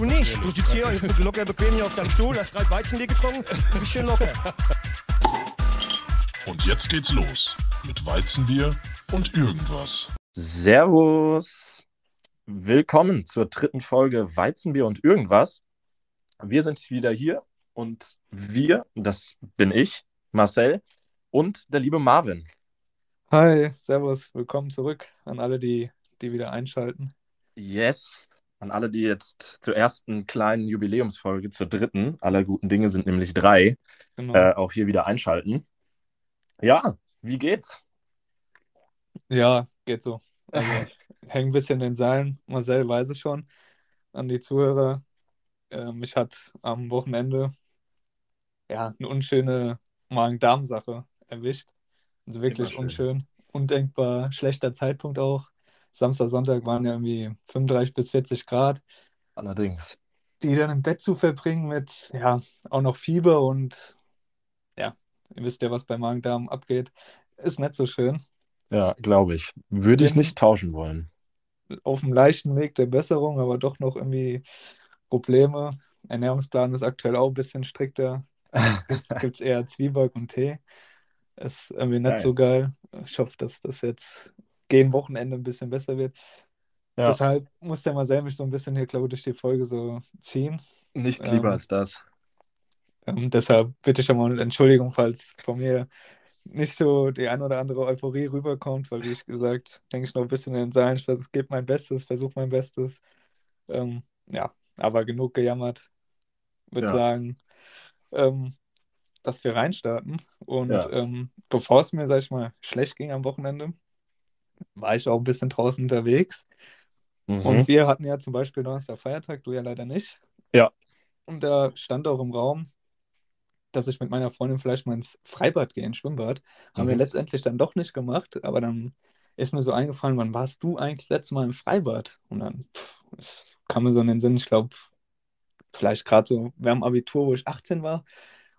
Du nicht. Du sitzt hier locker bequem hier auf deinem Stuhl, hast gerade Weizenbier getrunken, du bist schön locker. Und jetzt geht's los mit Weizenbier und irgendwas. Servus. Willkommen zur dritten Folge Weizenbier und irgendwas. Wir sind wieder hier und wir, das bin ich, Marcel und der liebe Marvin. Hi, Servus, willkommen zurück an alle, die, die wieder einschalten. Yes, an alle, die jetzt zur ersten kleinen Jubiläumsfolge, zur dritten, aller guten Dinge sind nämlich drei, Genau. äh, auch hier wieder einschalten. Ja, wie geht's? Ja, geht so. Also, häng ein bisschen in den Seilen. Marcel weiß es schon. An die Zuhörer. Äh, mich hat am Wochenende ja eine unschöne Magen-Darm-Sache erwischt. Also wirklich Immer schön. unschön. Undenkbar schlechter Zeitpunkt auch. Samstag, Sonntag waren ja irgendwie 35 bis 40 Grad. Allerdings. Die dann im Bett zu verbringen mit, ja, auch noch Fieber und ja, ihr wisst ja, was bei Magen-Darm abgeht, ist nicht so schön. Ja, glaube ich. Würde ich nicht tauschen wollen. auf dem leichten Weg der Besserung, aber doch noch irgendwie Probleme. Ernährungsplan ist aktuell auch ein bisschen strikter. Gibt es eher Zwieback und Tee. Ist irgendwie nicht Geil. so geil. Ich hoffe, dass das jetzt gegen Wochenende ein bisschen besser wird. Ja. Deshalb muss der Marcel mich so ein bisschen hier, glaube ich, durch die Folge so ziehen. Nichts Ähm, lieber als das. Ähm, deshalb bitte schon mal um Entschuldigung, falls von mir nicht so die ein oder andere Euphorie rüberkommt, weil, wie ich gesagt, denke ich noch ein bisschen in den Seilen. Ich gebe mein Bestes, versuche mein Bestes. Ähm, ja, aber genug gejammert. Würde Ja. sagen, ähm, dass wir reinstarten. Und Ja. ähm, bevor es mir, sag ich mal, schlecht ging am Wochenende, war ich auch ein bisschen draußen unterwegs. Mhm. Und wir hatten ja zum Beispiel Donnerstag Feiertag, du ja leider nicht. Ja. Und da stand auch im Raum, dass ich mit meiner Freundin vielleicht mal ins Freibad gehe, ins Schwimmbad. Haben wir Mhm. letztendlich dann doch nicht gemacht, aber dann ist mir so eingefallen, wann warst du eigentlich das letzte Mal im Freibad? Und dann pff, es kam mir so in den Sinn, ich glaube, vielleicht gerade so während dem Abitur, wo ich 18 war.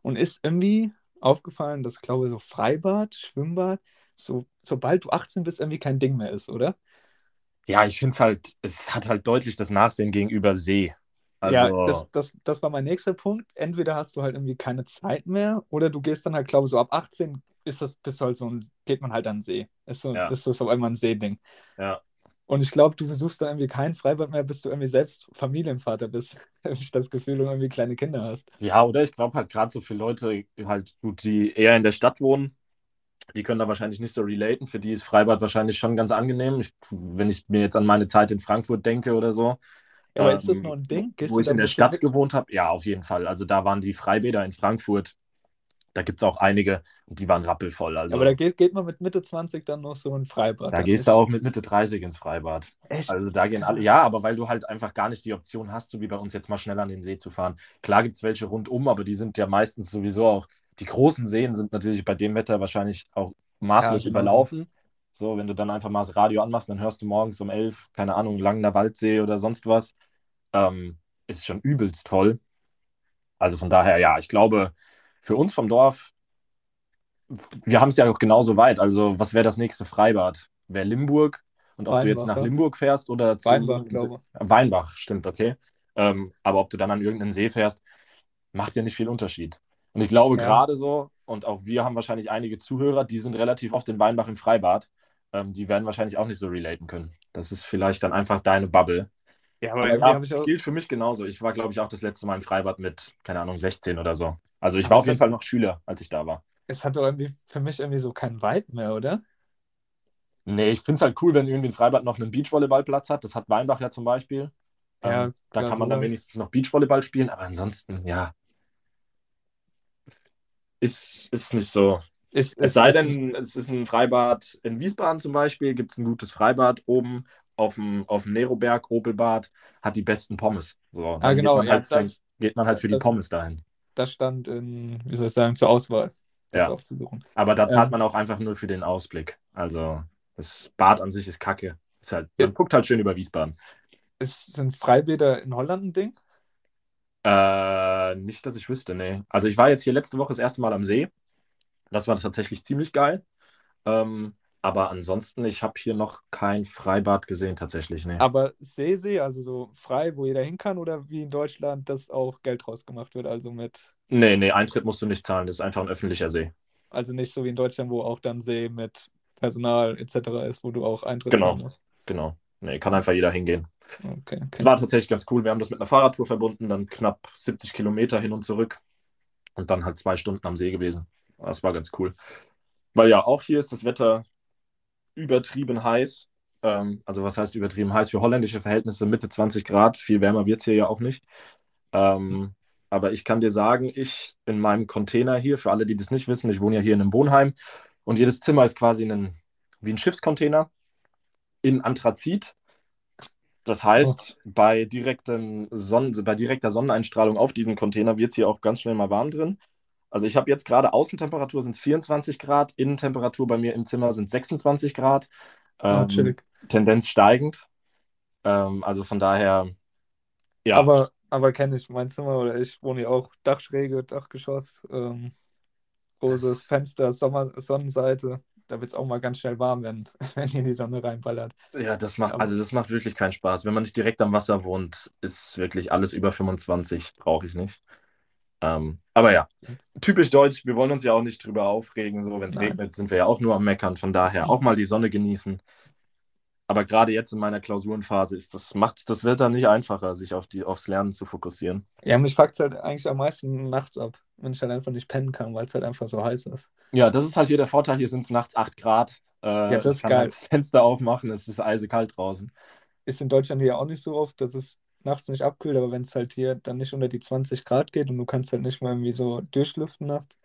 Und ist irgendwie aufgefallen, dass, glaube ich, so Freibad, Schwimmbad, so, sobald du 18 bist, irgendwie kein Ding mehr ist, oder? Ja, ich finde es halt, es hat halt deutlich das Nachsehen gegenüber See. Ja, Also, das, das, das war mein nächster Punkt. Entweder hast du halt irgendwie keine Zeit mehr oder du gehst dann halt, glaube ich, so ab 18 ist das, bist halt so ein, geht man halt an den See. Ist, so, Ja. ist das auf einmal ein Seeding. ja. Und ich glaube, du besuchst dann irgendwie kein Freibad mehr, bis du irgendwie selbst Familienvater bist. Ich das Gefühl, du irgendwie kleine Kinder hast. Ja, oder ich glaube halt gerade so für Leute halt gut, die eher in der Stadt wohnen, die können da wahrscheinlich nicht so relaten. Für die ist Freibad wahrscheinlich schon ganz angenehm. Ich, wenn ich mir jetzt an meine Zeit in Frankfurt denke oder so, Ja, aber ähm, ist das noch ein Ding? Gehst wo ich in der Stadt mit? gewohnt habe, ja, auf jeden Fall. Also da waren die Freibäder in Frankfurt, da gibt es auch einige und die waren rappelvoll. Also Aber da geht, geht man mit Mitte 20 dann noch so ein Freibad. da gehst du auch mit Mitte 30 ins Freibad. Echt? Also da gehen alle, ja, aber weil du halt einfach gar nicht die Option hast, so wie bei uns jetzt mal schnell an den See zu fahren. Klar gibt es welche rundum, aber die sind ja meistens sowieso auch, die großen Seen sind natürlich bei dem Wetter wahrscheinlich auch maßlos Ja, überlaufen. So, wenn du dann einfach mal das Radio anmachst, dann hörst du morgens um elf, keine Ahnung, Langener Waldsee oder sonst was. Ähm, ist schon übelst toll. Also von daher, ja, ich glaube, für uns vom Dorf, wir haben es ja auch genauso weit. Also, was wäre das nächste Freibad? Wäre Limburg. Und ob du jetzt Weinbach, nach ja. Limburg fährst oder zu Weinbach, glaube Weinbach, stimmt, okay. Ähm, aber ob du dann an irgendeinen See fährst, macht ja nicht viel Unterschied. Und ich glaube Ja. gerade so, und auch wir haben wahrscheinlich einige Zuhörer, die sind relativ oft in Weinbach im Freibad. Ähm, die werden wahrscheinlich auch nicht so relaten können. Das ist vielleicht dann einfach deine Bubble. Ja, Aber aber ich auch. gilt für mich genauso. Ich war, glaube ich, auch das letzte Mal im Freibad mit, keine Ahnung, 16 oder so. Also ich Aber war auf jeden Fall noch Schüler, als ich da war. Es hat doch irgendwie für mich irgendwie so keinen Vibe mehr, oder? Nee, ich finde es halt cool, wenn irgendwie ein Freibad noch einen Beachvolleyballplatz hat. Das hat Weinbach ja zum Beispiel. Ja, ähm, da kann man dann sowas. wenigstens noch Beachvolleyball spielen, aber ansonsten, ja. Ist, ist nicht so. Ist, Es ist, sei denn, es ist ein Freibad in Wiesbaden zum Beispiel, gibt es ein gutes Freibad oben auf dem, auf dem Neroberg, Opelbad, hat die besten Pommes. So, Ah, genau, geht man ja, halt, dann das- geht man halt für die das- Pommes dahin. das stand in, wie soll ich sagen, zur Auswahl, das Ja. aufzusuchen. Aber da zahlt Ähm. man auch einfach nur für den Ausblick. Also das Bad an sich ist kacke. Ist halt, Ja. man guckt halt schön über Wiesbaden. Ist, sind Freibäder in Holland ein Ding? Äh, nicht, dass ich wüsste, nee. Also ich war jetzt hier letzte Woche das erste Mal am See. Das war tatsächlich ziemlich geil. Ähm, Aber ansonsten, ich habe hier noch kein Freibad gesehen, tatsächlich. Nee. Aber Seesee, also so frei, wo jeder hin kann, oder wie in Deutschland, dass auch Geld draus gemacht wird, also mit, Nee, nee, Eintritt musst du nicht zahlen. Das ist einfach ein öffentlicher See. also nicht so wie in Deutschland, wo auch dann See mit Personal etc. ist, wo du auch Eintritt Genau. zahlen musst. Genau. Nee, kann einfach jeder hingehen. Okay, Es okay. war tatsächlich ganz cool. Wir haben das mit einer Fahrradtour verbunden, dann knapp 70 Kilometer hin und zurück und dann halt zwei Stunden am See gewesen. Das war ganz cool. Weil ja, auch hier ist das Wetter übertrieben heiß. Ähm, also was heißt übertrieben heiß? Für holländische Verhältnisse Mitte 20 Grad. Viel wärmer wird es hier ja auch nicht. Ähm, aber ich kann dir sagen, ich in meinem Container hier, für alle, die das nicht wissen, ich wohne ja hier in einem Wohnheim und jedes Zimmer ist quasi ein, wie ein Schiffscontainer in Anthrazit. Das heißt, bei, direktem Sonnen, bei direkter Sonneneinstrahlung auf diesen Container wird es hier auch ganz schnell mal warm drin. Also ich habe jetzt gerade Außentemperatur sind es 24 Grad, Innentemperatur bei mir im Zimmer sind 26 Grad. Ah, Ähm, chillig. Tendenz steigend. Ähm, also von daher, ja, Aber, aber kenne ich mein Zimmer oder ich wohne ja auch Dachschräge, Dachgeschoss, ähm, großes Fenster, Sommer, Sonnenseite. Da wird es auch mal ganz schnell warm, wenn, wenn hier die Sonne reinballert. ja, das macht, also das macht wirklich keinen Spaß. Wenn man nicht direkt am Wasser wohnt, ist wirklich alles über 25, brauche ich nicht. Ähm, aber ja, typisch deutsch, wir wollen uns ja auch nicht drüber aufregen. So, wenn es regnet, sind wir ja auch nur am Meckern. Von daher auch mal die Sonne genießen. Aber gerade jetzt in meiner Klausurenphase ist das, macht das Wetter nicht einfacher, sich auf die, aufs Lernen zu fokussieren. Ja, mich fuckt es halt eigentlich am meisten nachts ab, wenn ich halt einfach nicht pennen kann, weil es halt einfach so heiß ist. Ja, das ist halt hier der Vorteil. Hier sind es nachts 8 Grad. Äh, Ja, das ist kann geil. halt das Fenster aufmachen, es ist eisekalt draußen. Ist in Deutschland hier auch nicht so oft, dass es nachts nicht abkühlt, aber wenn es halt hier dann nicht unter die 20 Grad geht und du kannst halt nicht mal irgendwie so durchlüften nachts.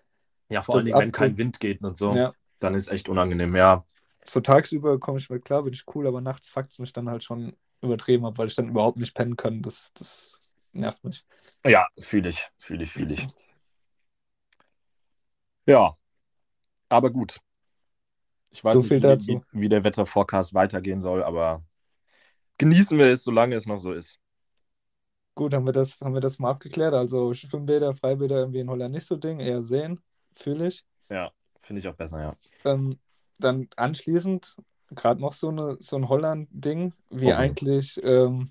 Ja, vor allen Dingen, wenn kein Wind geht und so, Ja, dann ist echt unangenehm. Ja, so tagsüber komme ich mit klar, bin ich cool, aber nachts fuckt es mich dann halt schon übertrieben ab, weil ich dann überhaupt nicht pennen kann. Das, das nervt mich. ja, fühle ich, fühle ich, fühle ich. Ja, aber gut. Ich weiß So nicht, viel wie, dazu. Wie, wie der Wetterforecast weitergehen soll, aber genießen wir es, solange es noch so ist. Gut, haben wir das, haben wir das mal abgeklärt. Also Schwimmbäder, Freibäder irgendwie in Holland nicht so Ding, eher sehen, fühle ich. Ja, finde ich auch besser, ja. Ähm, dann anschließend gerade noch so, eine, so ein Holland-Ding, wie Oh, eigentlich, ähm,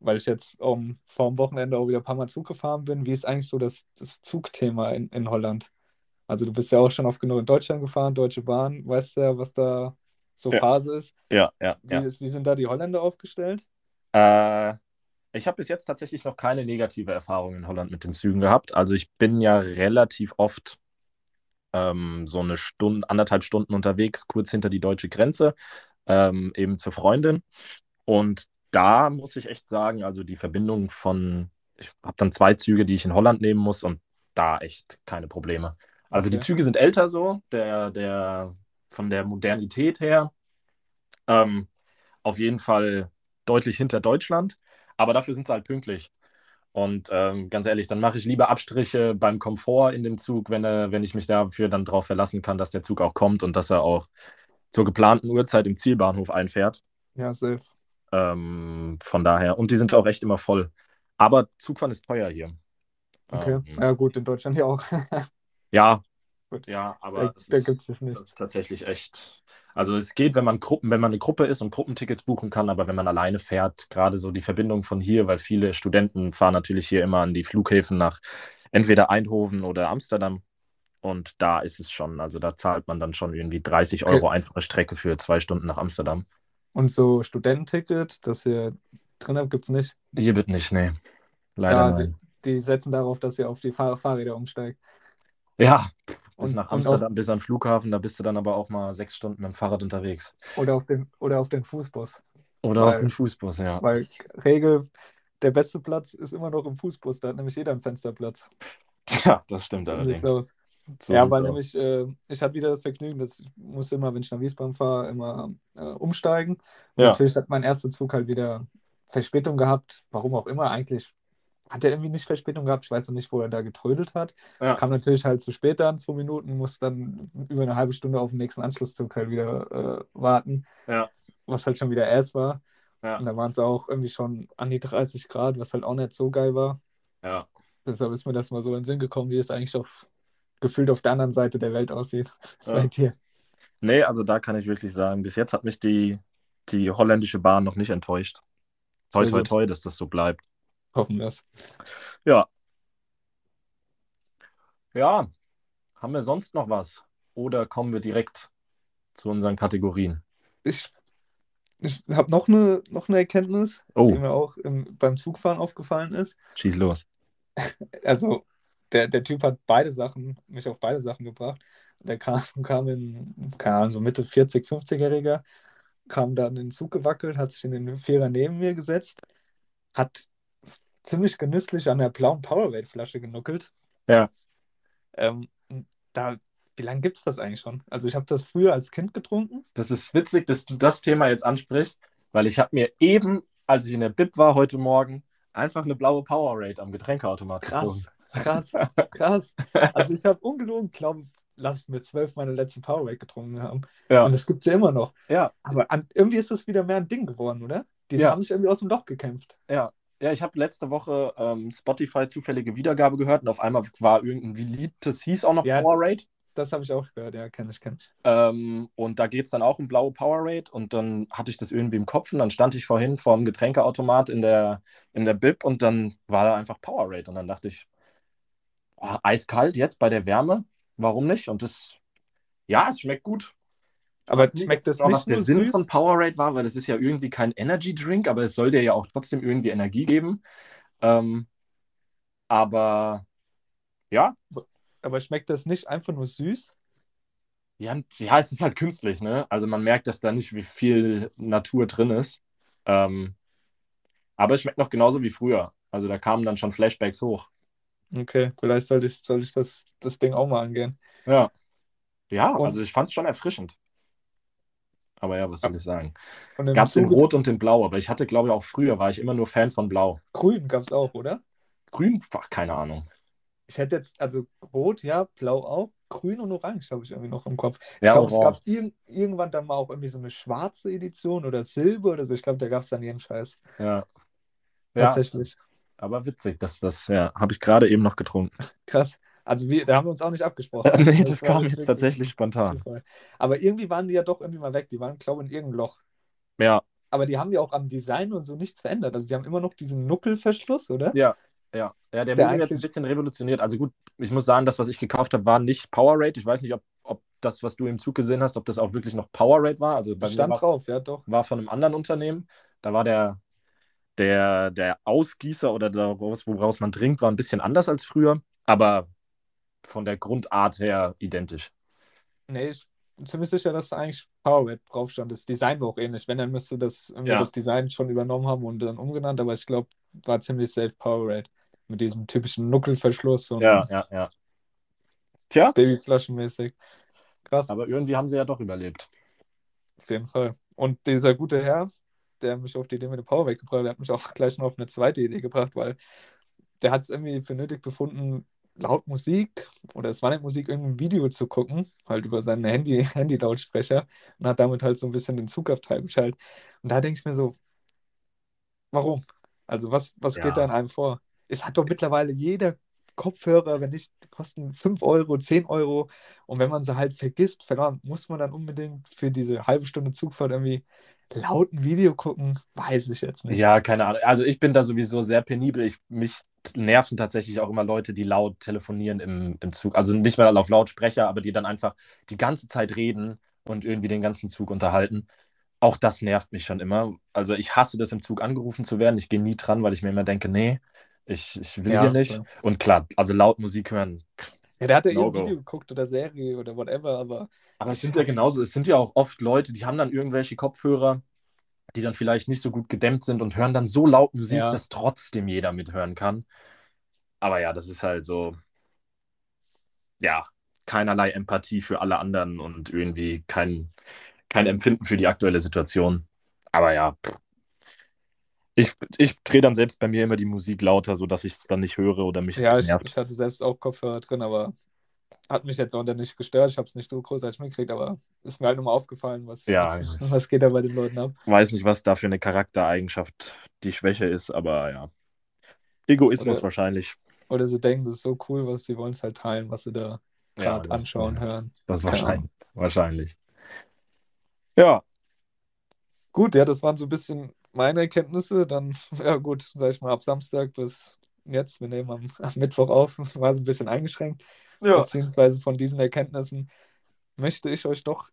weil ich jetzt um, vor dem Wochenende auch wieder ein paar Mal Zug gefahren bin, wie ist eigentlich so das, das Zugthema in, in Holland? Also du bist ja auch schon oft genug in Deutschland gefahren, Deutsche Bahn, weißt ja, was da so Ja. Phase ist. Ja, ja, Wie, ja. wie sind da die Holländer aufgestellt? Äh, ich habe bis jetzt tatsächlich noch keine negative Erfahrung in Holland mit den Zügen gehabt. Also ich bin ja relativ oft ähm, so eine Stunde, anderthalb Stunden unterwegs, kurz hinter die deutsche Grenze, ähm, eben zur Freundin. Und da muss ich echt sagen, also die Verbindung von, ich habe dann zwei Züge, die ich in Holland nehmen muss und da echt keine Probleme. Also die Okay. Züge sind älter so, der, der, von der Modernität her. Ähm, auf jeden Fall deutlich hinter Deutschland, aber dafür sind sie halt pünktlich. Und ähm, ganz ehrlich, dann mache ich lieber Abstriche beim Komfort in dem Zug, wenn, er, wenn ich mich dafür dann darauf verlassen kann, dass der Zug auch kommt und dass er auch zur geplanten Uhrzeit im Zielbahnhof einfährt. Ja, safe. Ähm, von daher, und die sind auch echt immer voll. Aber Zugfahren ist teuer hier. Okay. Ähm, Ja, gut, in Deutschland ja auch. ja, Gut. ja, aber Da, es da ist- gibt es das ist tatsächlich echt. Also es geht, wenn man Gruppen, wenn man eine Gruppe ist und Gruppentickets buchen kann, aber wenn man alleine fährt, gerade so die Verbindung von hier, weil viele Studenten fahren natürlich hier immer an die Flughäfen nach entweder Eindhoven oder Amsterdam. Und da ist es schon, also da zahlt man dann schon irgendwie 30 Okay. Euro einfache Strecke für zwei Stunden nach Amsterdam. Und so Studententicket, das ihr drin habt, gibt es nicht. Hier wird nicht, nee. Leider Ja, nein. Die setzen darauf, dass ihr auf die Fahr Fahrräder umsteigt. Ja, bis Und- nach Amsterdam, bis am Flughafen, da bist du dann aber auch mal sechs Stunden mit dem Fahrrad unterwegs. Oder auf den, oder auf den Fußbus. Oder auf Weil- den Fußbus, ja. Weil Regel, der beste Platz ist immer noch im Fußbus. Da hat nämlich jeder einen Fensterplatz. Ja, das stimmt So allerdings. aus. So ja, weil aus. nämlich, äh, ich hatte wieder das Vergnügen, dass ich musste immer, wenn ich nach Wiesbaden fahre, immer äh, umsteigen. Ja. natürlich hat mein erster Zug halt wieder Verspätung gehabt. Warum auch immer, eigentlich hat er irgendwie nicht Verspätung gehabt. Ich weiß noch nicht, wo er da getrödelt hat. Ja. Kam natürlich halt zu spät an, zwei Minuten, muss dann über eine halbe Stunde auf den nächsten Anschlusszug halt wieder äh, warten. Ja. Was halt schon wieder erst war. Ja. Und da waren es auch irgendwie schon an die 30 Grad, was halt auch nicht so geil war. Ja. Deshalb ist mir das mal so in den Sinn gekommen, wie es eigentlich auf, gefühlt auf der anderen Seite der Welt aussieht. Ja. Bei dir. Nee, also da kann ich wirklich sagen, bis jetzt hat mich die, die holländische Bahn noch nicht enttäuscht. Toi, toi, toi, dass das so bleibt. Hoffen wir es. Ja. Ja, haben wir sonst noch was? Oder kommen wir direkt zu unseren Kategorien? Ich, ich habe noch eine, noch eine Erkenntnis, Oh. die mir auch im, beim Zugfahren aufgefallen ist. Schieß los. Also, der, der Typ hat beide Sachen, mich auf beide Sachen gebracht. Der kam, kam in, keine Ahnung, so Mitte 40, 50-Jähriger, kam dann in den Zug gewackelt, hat sich in den Vierer neben mir gesetzt, hat ziemlich genüsslich an der blauen Powerade-Flasche genuckelt. Ja. Ähm, da, wie lange gibt es das eigentlich schon? Also, ich habe das früher als Kind getrunken. Das ist witzig, dass du das Thema jetzt ansprichst, weil ich habe mir eben, als ich in der Bib war heute Morgen, einfach eine blaue Powerade am Getränkeautomat Krass. gezogen. Krass, krass. Also, ich habe ungelogen, glaube lass es mir zwölf meine letzten Powerade getrunken haben. Ja, Und das gibt es ja immer noch. ja, Aber an, irgendwie ist das wieder mehr ein Ding geworden, oder? Die Ja. haben sich irgendwie aus dem Loch gekämpft. ja. Ja, ich habe letzte Woche ähm, Spotify zufällige Wiedergabe gehört und auf einmal war irgendein Lied, das hieß auch noch Ja, Powerade. Das habe ich auch gehört, ja, kenne ich, kenne ich. Ähm, und da geht es dann auch um blaue Powerade und dann hatte ich das irgendwie im Kopf und dann stand ich vorhin vor dem Getränkeautomat in der, in der Bib und dann war da einfach Powerade und dann dachte ich, oh, eiskalt jetzt bei der Wärme, warum nicht? Und das, ja, es schmeckt gut. Aber nicht, schmeckt das auch nicht noch der Sinn süß? von Powerade war, weil das ist ja irgendwie kein Energy Drink, aber es soll dir ja auch trotzdem irgendwie Energie geben. Ähm, aber ja, Aber schmeckt das nicht einfach nur süß? Ja, ja, es ist halt künstlich, ne? Also man merkt, dass da nicht wie viel Natur drin ist. Ähm, aber es schmeckt noch genauso wie früher. Also da kamen dann schon Flashbacks hoch. Okay, vielleicht sollte ich, sollte ich das, das Ding auch mal angehen. Ja. Ja, Und- also ich fand es schon erfrischend. Aber ja, was soll ich sagen? Gab es in Rot und in Blau, aber ich hatte, glaube ich, auch früher war ich immer nur Fan von Blau. Grün gab es auch, oder? Grün, ach, keine Ahnung. Ich hätte jetzt, also Rot, ja, Blau auch, Grün und Orange habe ich irgendwie noch im Kopf. Ich Ja, glaube, es gab irg irgendwann dann mal auch irgendwie so eine schwarze Edition oder Silber oder so. Ich glaube, da gab es dann jeden Scheiß. Ja. Ja, Tatsächlich. aber witzig, dass das, ja, habe ich gerade eben noch getrunken. Krass. Also wir, da haben wir uns auch nicht abgesprochen. nee, das war kam jetzt tatsächlich spontan. Zufall. Aber irgendwie waren die ja doch irgendwie mal weg. Die waren, glaube ich, in irgendeinem Loch. Ja, Aber die haben ja auch am Design und so nichts verändert. Also sie haben immer noch diesen Nuckelverschluss, oder? Ja, ja. Ja, der, Der wurde jetzt ein eigentlich- bisschen revolutioniert. Also gut, ich muss sagen, das, was ich gekauft habe, war nicht Powerade. Ich weiß nicht, ob, ob das, was du im Zug gesehen hast, ob das auch wirklich noch Powerade war. Also bei Stand war, drauf, ja doch. war von einem anderen Unternehmen. Da war der, der, der Ausgießer oder daraus, woraus man trinkt, war ein bisschen anders als früher. Aber von der Grundart her identisch. Nee, ich bin ziemlich sicher, dass da eigentlich Powerade drauf stand. Das Design war auch ähnlich. Wenn, dann müsste das irgendwie Ja. das Design schon übernommen haben und dann umgenannt. Aber ich glaube, war ziemlich safe Powerade. Mit diesem typischen Nuckelverschluss und Ja, ja, ja. Tja, Babyflaschenmäßig. Krass. aber irgendwie haben sie ja doch überlebt. Auf jeden Fall. Und dieser gute Herr, der mich auf die Idee mit dem Power weggebracht hat, der hat mich auch gleich noch auf eine zweite Idee gebracht, weil der hat es irgendwie für nötig befunden, laut Musik oder es war nicht Musik, irgendein Video zu gucken, halt über seinen Handy, Handy-Lautsprecher und hat damit halt so ein bisschen den Zug auf Treib geschaltet. Und da denke ich mir so, warum? Also was, was Ja. geht da in einem vor? Es hat doch mittlerweile jeder Kopfhörer, wenn nicht, kosten 5 Euro, 10 Euro. Und wenn man sie halt vergisst, verdammt, muss man dann unbedingt für diese halbe Stunde Zugfahrt irgendwie laut ein Video gucken? Weiß ich jetzt nicht. Ja, keine Ahnung. Also ich bin da sowieso sehr penibel. Ich, mich nerven tatsächlich auch immer Leute, die laut telefonieren im, im Zug. Also nicht mal auf Lautsprecher, aber die dann einfach die ganze Zeit reden und irgendwie den ganzen Zug unterhalten. Auch das nervt mich schon immer. Also ich hasse das, im Zug angerufen zu werden. Ich gehe nie dran, weil ich mir immer denke, nee, ich, ich will Ja, hier nicht. klar. Und klar, also laut Musik hören. Ja, der hat ja No irgendein. Video geguckt oder Serie oder whatever, aber Aber es sind ja genauso, es sind ja auch oft Leute, die haben dann irgendwelche Kopfhörer, die dann vielleicht nicht so gut gedämmt sind und hören dann so laut Musik, Ja. dass trotzdem jeder mithören kann. Aber ja, das ist halt so, ja, keinerlei Empathie für alle anderen und irgendwie kein, kein Empfinden für die aktuelle Situation. Aber ja, pff. Ich, ich drehe dann selbst bei mir immer die Musik lauter, sodass ich es dann nicht höre oder mich ja, ich, ich hatte selbst auch Kopfhörer drin, aber hat mich jetzt auch nicht gestört. Ich habe es nicht so großartig mitgekriegt, aber ist mir halt nochmal aufgefallen, was, Ja, was, ja. was geht da bei den Leuten ab. Weiß nicht, was da für eine Charaktereigenschaft die Schwäche ist, aber ja. Egoismus Oder- wahrscheinlich. Oder sie denken, das ist so cool, was sie wollen es halt teilen, was sie da Ja, gerade das- anschauen, hören. Das Keine wahrscheinlich. Wahrscheinlich. Ja, Gut, ja, das waren so ein bisschen meine Erkenntnisse. Dann, ja gut, sag ich mal, ab Samstag bis jetzt, wir nehmen am, am Mittwoch auf, war es ein bisschen eingeschränkt. ja. Beziehungsweise von diesen Erkenntnissen möchte ich euch doch,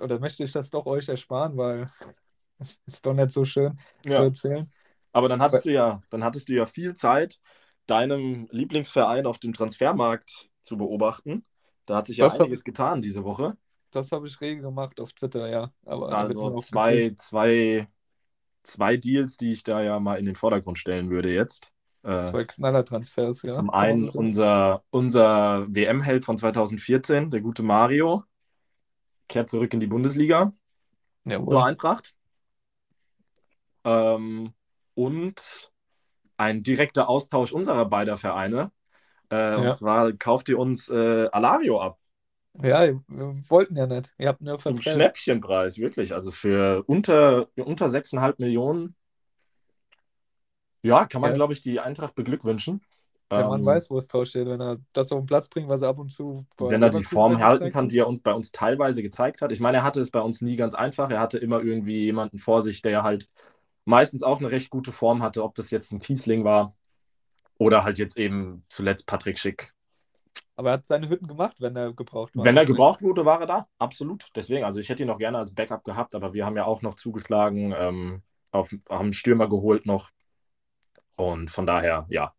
oder möchte ich das doch euch ersparen, weil es ist doch nicht so schön zu Ja. erzählen. Aber dann hattest du ja, dann hattest du ja viel Zeit, deinem Lieblingsverein auf dem Transfermarkt zu beobachten. Da hat sich ja einiges getan diese Woche. Das habe ich rege gemacht auf Twitter, ja. Aber Also zwei, zwei, zwei Deals, die ich da ja mal in den Vordergrund stellen würde jetzt. Äh, Zwei Knallertransfers, ja. zum einen unser, unser WM-Held von 2014, der gute Mario, kehrt zurück in die Bundesliga zur Jawohl. Eintracht. Ähm, und ein direkter Austausch unserer beider Vereine. Äh, Und Ja. zwar kauft ihr uns äh, Alario ab. Ja, wir wollten ja nicht. Ihr habt nur verprellt. Schnäppchenpreis, wirklich. Also für unter, unter 6,5 Millionen. Ja, kann man, Ja. glaube ich, die Eintracht beglückwünschen. Der Mann Ähm, weiß, wo es drauf steht, wenn er das auf den Platz bringt, was er ab und zu wenn er die Form halten kann, die er uns, bei uns teilweise gezeigt hat. Ich meine, er hatte es bei uns nie ganz einfach. Er hatte immer irgendwie jemanden vor sich, der halt meistens auch eine recht gute Form hatte, ob das jetzt ein Kiesling war oder halt jetzt eben zuletzt Patrick Schick. Aber er hat seine Hütten gemacht, wenn er gebraucht war. Wenn er gebraucht wurde, war er da. Absolut. Deswegen, also ich hätte ihn noch gerne als Backup gehabt, aber wir haben ja auch noch zugeschlagen, ähm, auf, haben einen Stürmer geholt noch. Und von daher, ja,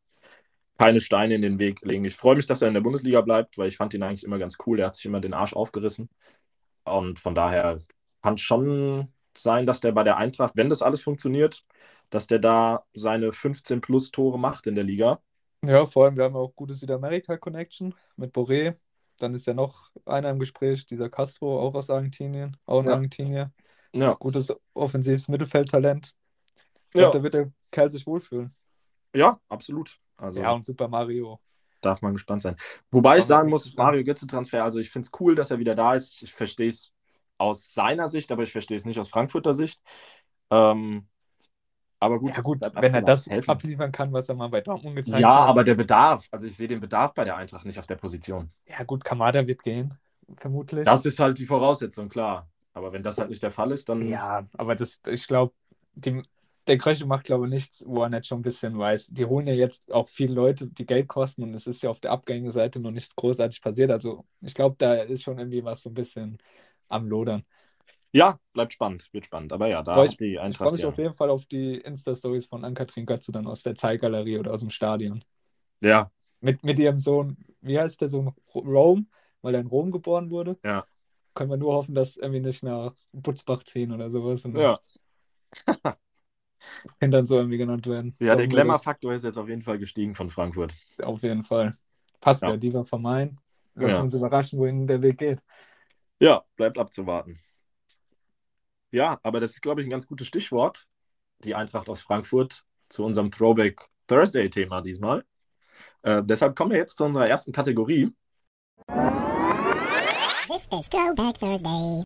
keine Steine in den Weg legen. Ich freue mich, dass er in der Bundesliga bleibt, weil ich fand ihn eigentlich immer ganz cool. Er hat sich immer den Arsch aufgerissen. Und von daher kann schon sein, dass der bei der Eintracht, wenn das alles funktioniert, dass der da seine 15 plus Tore macht in der Liga. Ja, vor allem, wir haben auch gute Südamerika-Connection mit Boré. Dann ist ja noch einer im Gespräch, dieser Castro, auch aus Argentinien, auch ein Ja. Argentinier. Ja, Gutes offensives Mittelfeldtalent. Ich Ja. glaube, da wird der Kerl sich wohlfühlen. ja absolut. Also Ja, und Super Mario. darf man gespannt sein. Wobei ich Aber sagen muss, Mario Götze-Transfer, also ich finde es cool, dass er wieder da ist. Ich verstehe es aus seiner Sicht, aber ich verstehe es nicht aus Frankfurter Sicht. Ähm, aber gut, Ja, gut, wenn er das Helfen. abliefern kann, was er mal bei Dortmund gezeigt Ja, hat. aber der Bedarf, also ich sehe den Bedarf bei der Eintracht nicht auf der Position. Ja, gut, Kamada wird gehen, vermutlich. Das ist halt die Voraussetzung, klar. Aber wenn das halt nicht der Fall ist, dann Ja, aber das, ich glaube, der Krösche macht, glaube ich, nichts, wo er nicht schon ein bisschen weiß. Die holen ja jetzt auch viele Leute, die Geld kosten und es ist ja auf der Abgängeseite noch nichts großartig passiert. Also ich glaube, da ist schon irgendwie was so ein bisschen am Lodern. Ja, bleibt spannend, wird spannend. Aber ja, da Freu ich- die Ich freue Eintracht mich ja. auf jeden Fall auf die Insta-Stories von Ann-Kathrin Götze dann aus der Zeitgalerie oder aus dem Stadion. Ja, Mit, mit ihrem Sohn, wie heißt der Sohn? Rome, weil er in Rom geboren wurde. Ja. Können wir nur hoffen, dass irgendwie nicht nach Butzbach ziehen oder sowas ja. Kindern so irgendwie genannt werden. Ja, der Glamour-Faktor ist jetzt auf jeden Fall gestiegen von Frankfurt. Auf jeden Fall. Passt Ja. ja, die war Main. Lassen Ja. uns überraschen, wohin der Weg geht. Ja, bleibt abzuwarten. Ja, aber das ist, glaube ich, ein ganz gutes Stichwort. Die Eintracht aus Frankfurt zu unserem Throwback Thursday-Thema diesmal. Äh, deshalb kommen wir jetzt zu unserer ersten Kategorie. This is Throwback Thursday.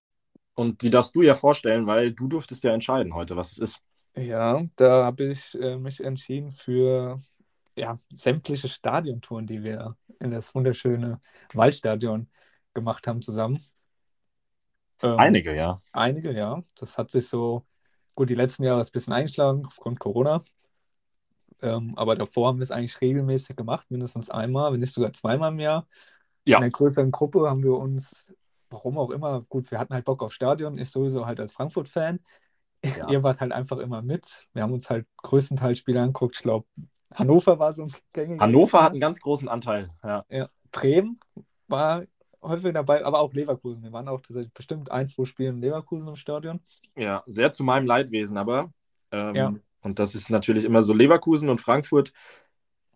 Und die darfst du ja vorstellen, weil du durftest ja entscheiden heute, was es ist. Ja, da habe ich äh, mich entschieden für ja, sämtliche Stadiontouren, die wir in das wunderschöne Waldstadion gemacht haben zusammen. Ähm, Einige, ja. Einige, ja. Das hat sich so, gut, die letzten Jahre ist ein bisschen eingeschlagen aufgrund Corona. Ähm, aber davor haben wir es eigentlich regelmäßig gemacht, mindestens einmal, wenn nicht sogar zweimal im Jahr. Ja. In einer größeren Gruppe haben wir uns, warum auch immer, gut, wir hatten halt Bock auf Stadion, ich sowieso halt als Frankfurt-Fan. Ja. Ihr wart halt einfach immer mit. Wir haben uns halt größtenteils Spiele angeguckt. Ich glaube, Hannover war so ein gängiger. Hannover hat einen ganz großen Anteil. Ja, Ja, Bremen war häufig dabei, aber auch Leverkusen. Wir waren auch tatsächlich bestimmt ein, zwei Spiele in Leverkusen im Stadion. ja sehr zu meinem Leidwesen, aber. Ähm, Ja. Und das ist natürlich immer so Leverkusen und Frankfurt.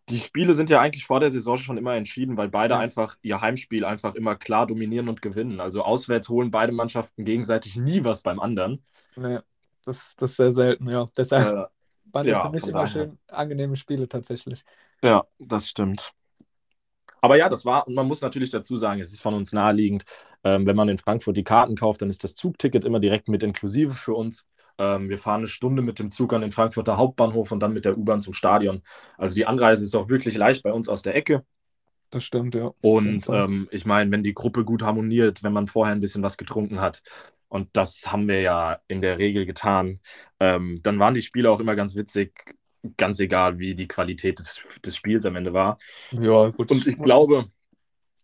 Die Spiele sind ja eigentlich vor der Saison schon immer entschieden, weil beide Ja. einfach ihr Heimspiel einfach immer klar dominieren und gewinnen. Also auswärts holen beide Mannschaften gegenseitig nie was beim anderen. Nee, das, das ist sehr selten, ja. Deshalb Äh, waren das ja, für mich immer daher. schön angenehme Spiele tatsächlich. Ja, das stimmt. Aber ja, das war, und man muss natürlich dazu sagen, es ist von uns naheliegend, ähm, wenn man in Frankfurt die Karten kauft, dann ist das Zugticket immer direkt mit inklusive für uns. Ähm, wir fahren eine Stunde mit dem Zug an den Frankfurter Hauptbahnhof und dann mit der U-Bahn zum Stadion. Also die Anreise ist auch wirklich leicht bei uns aus der Ecke. Das stimmt, ja. Und ähm, ich meine, wenn die Gruppe gut harmoniert, wenn man vorher ein bisschen was getrunken hat, und das haben wir ja in der Regel getan, ähm, dann waren die Spiele auch immer ganz witzig, ganz egal, wie die Qualität des, des Spiels am Ende war. ja, gut. Und ich glaube,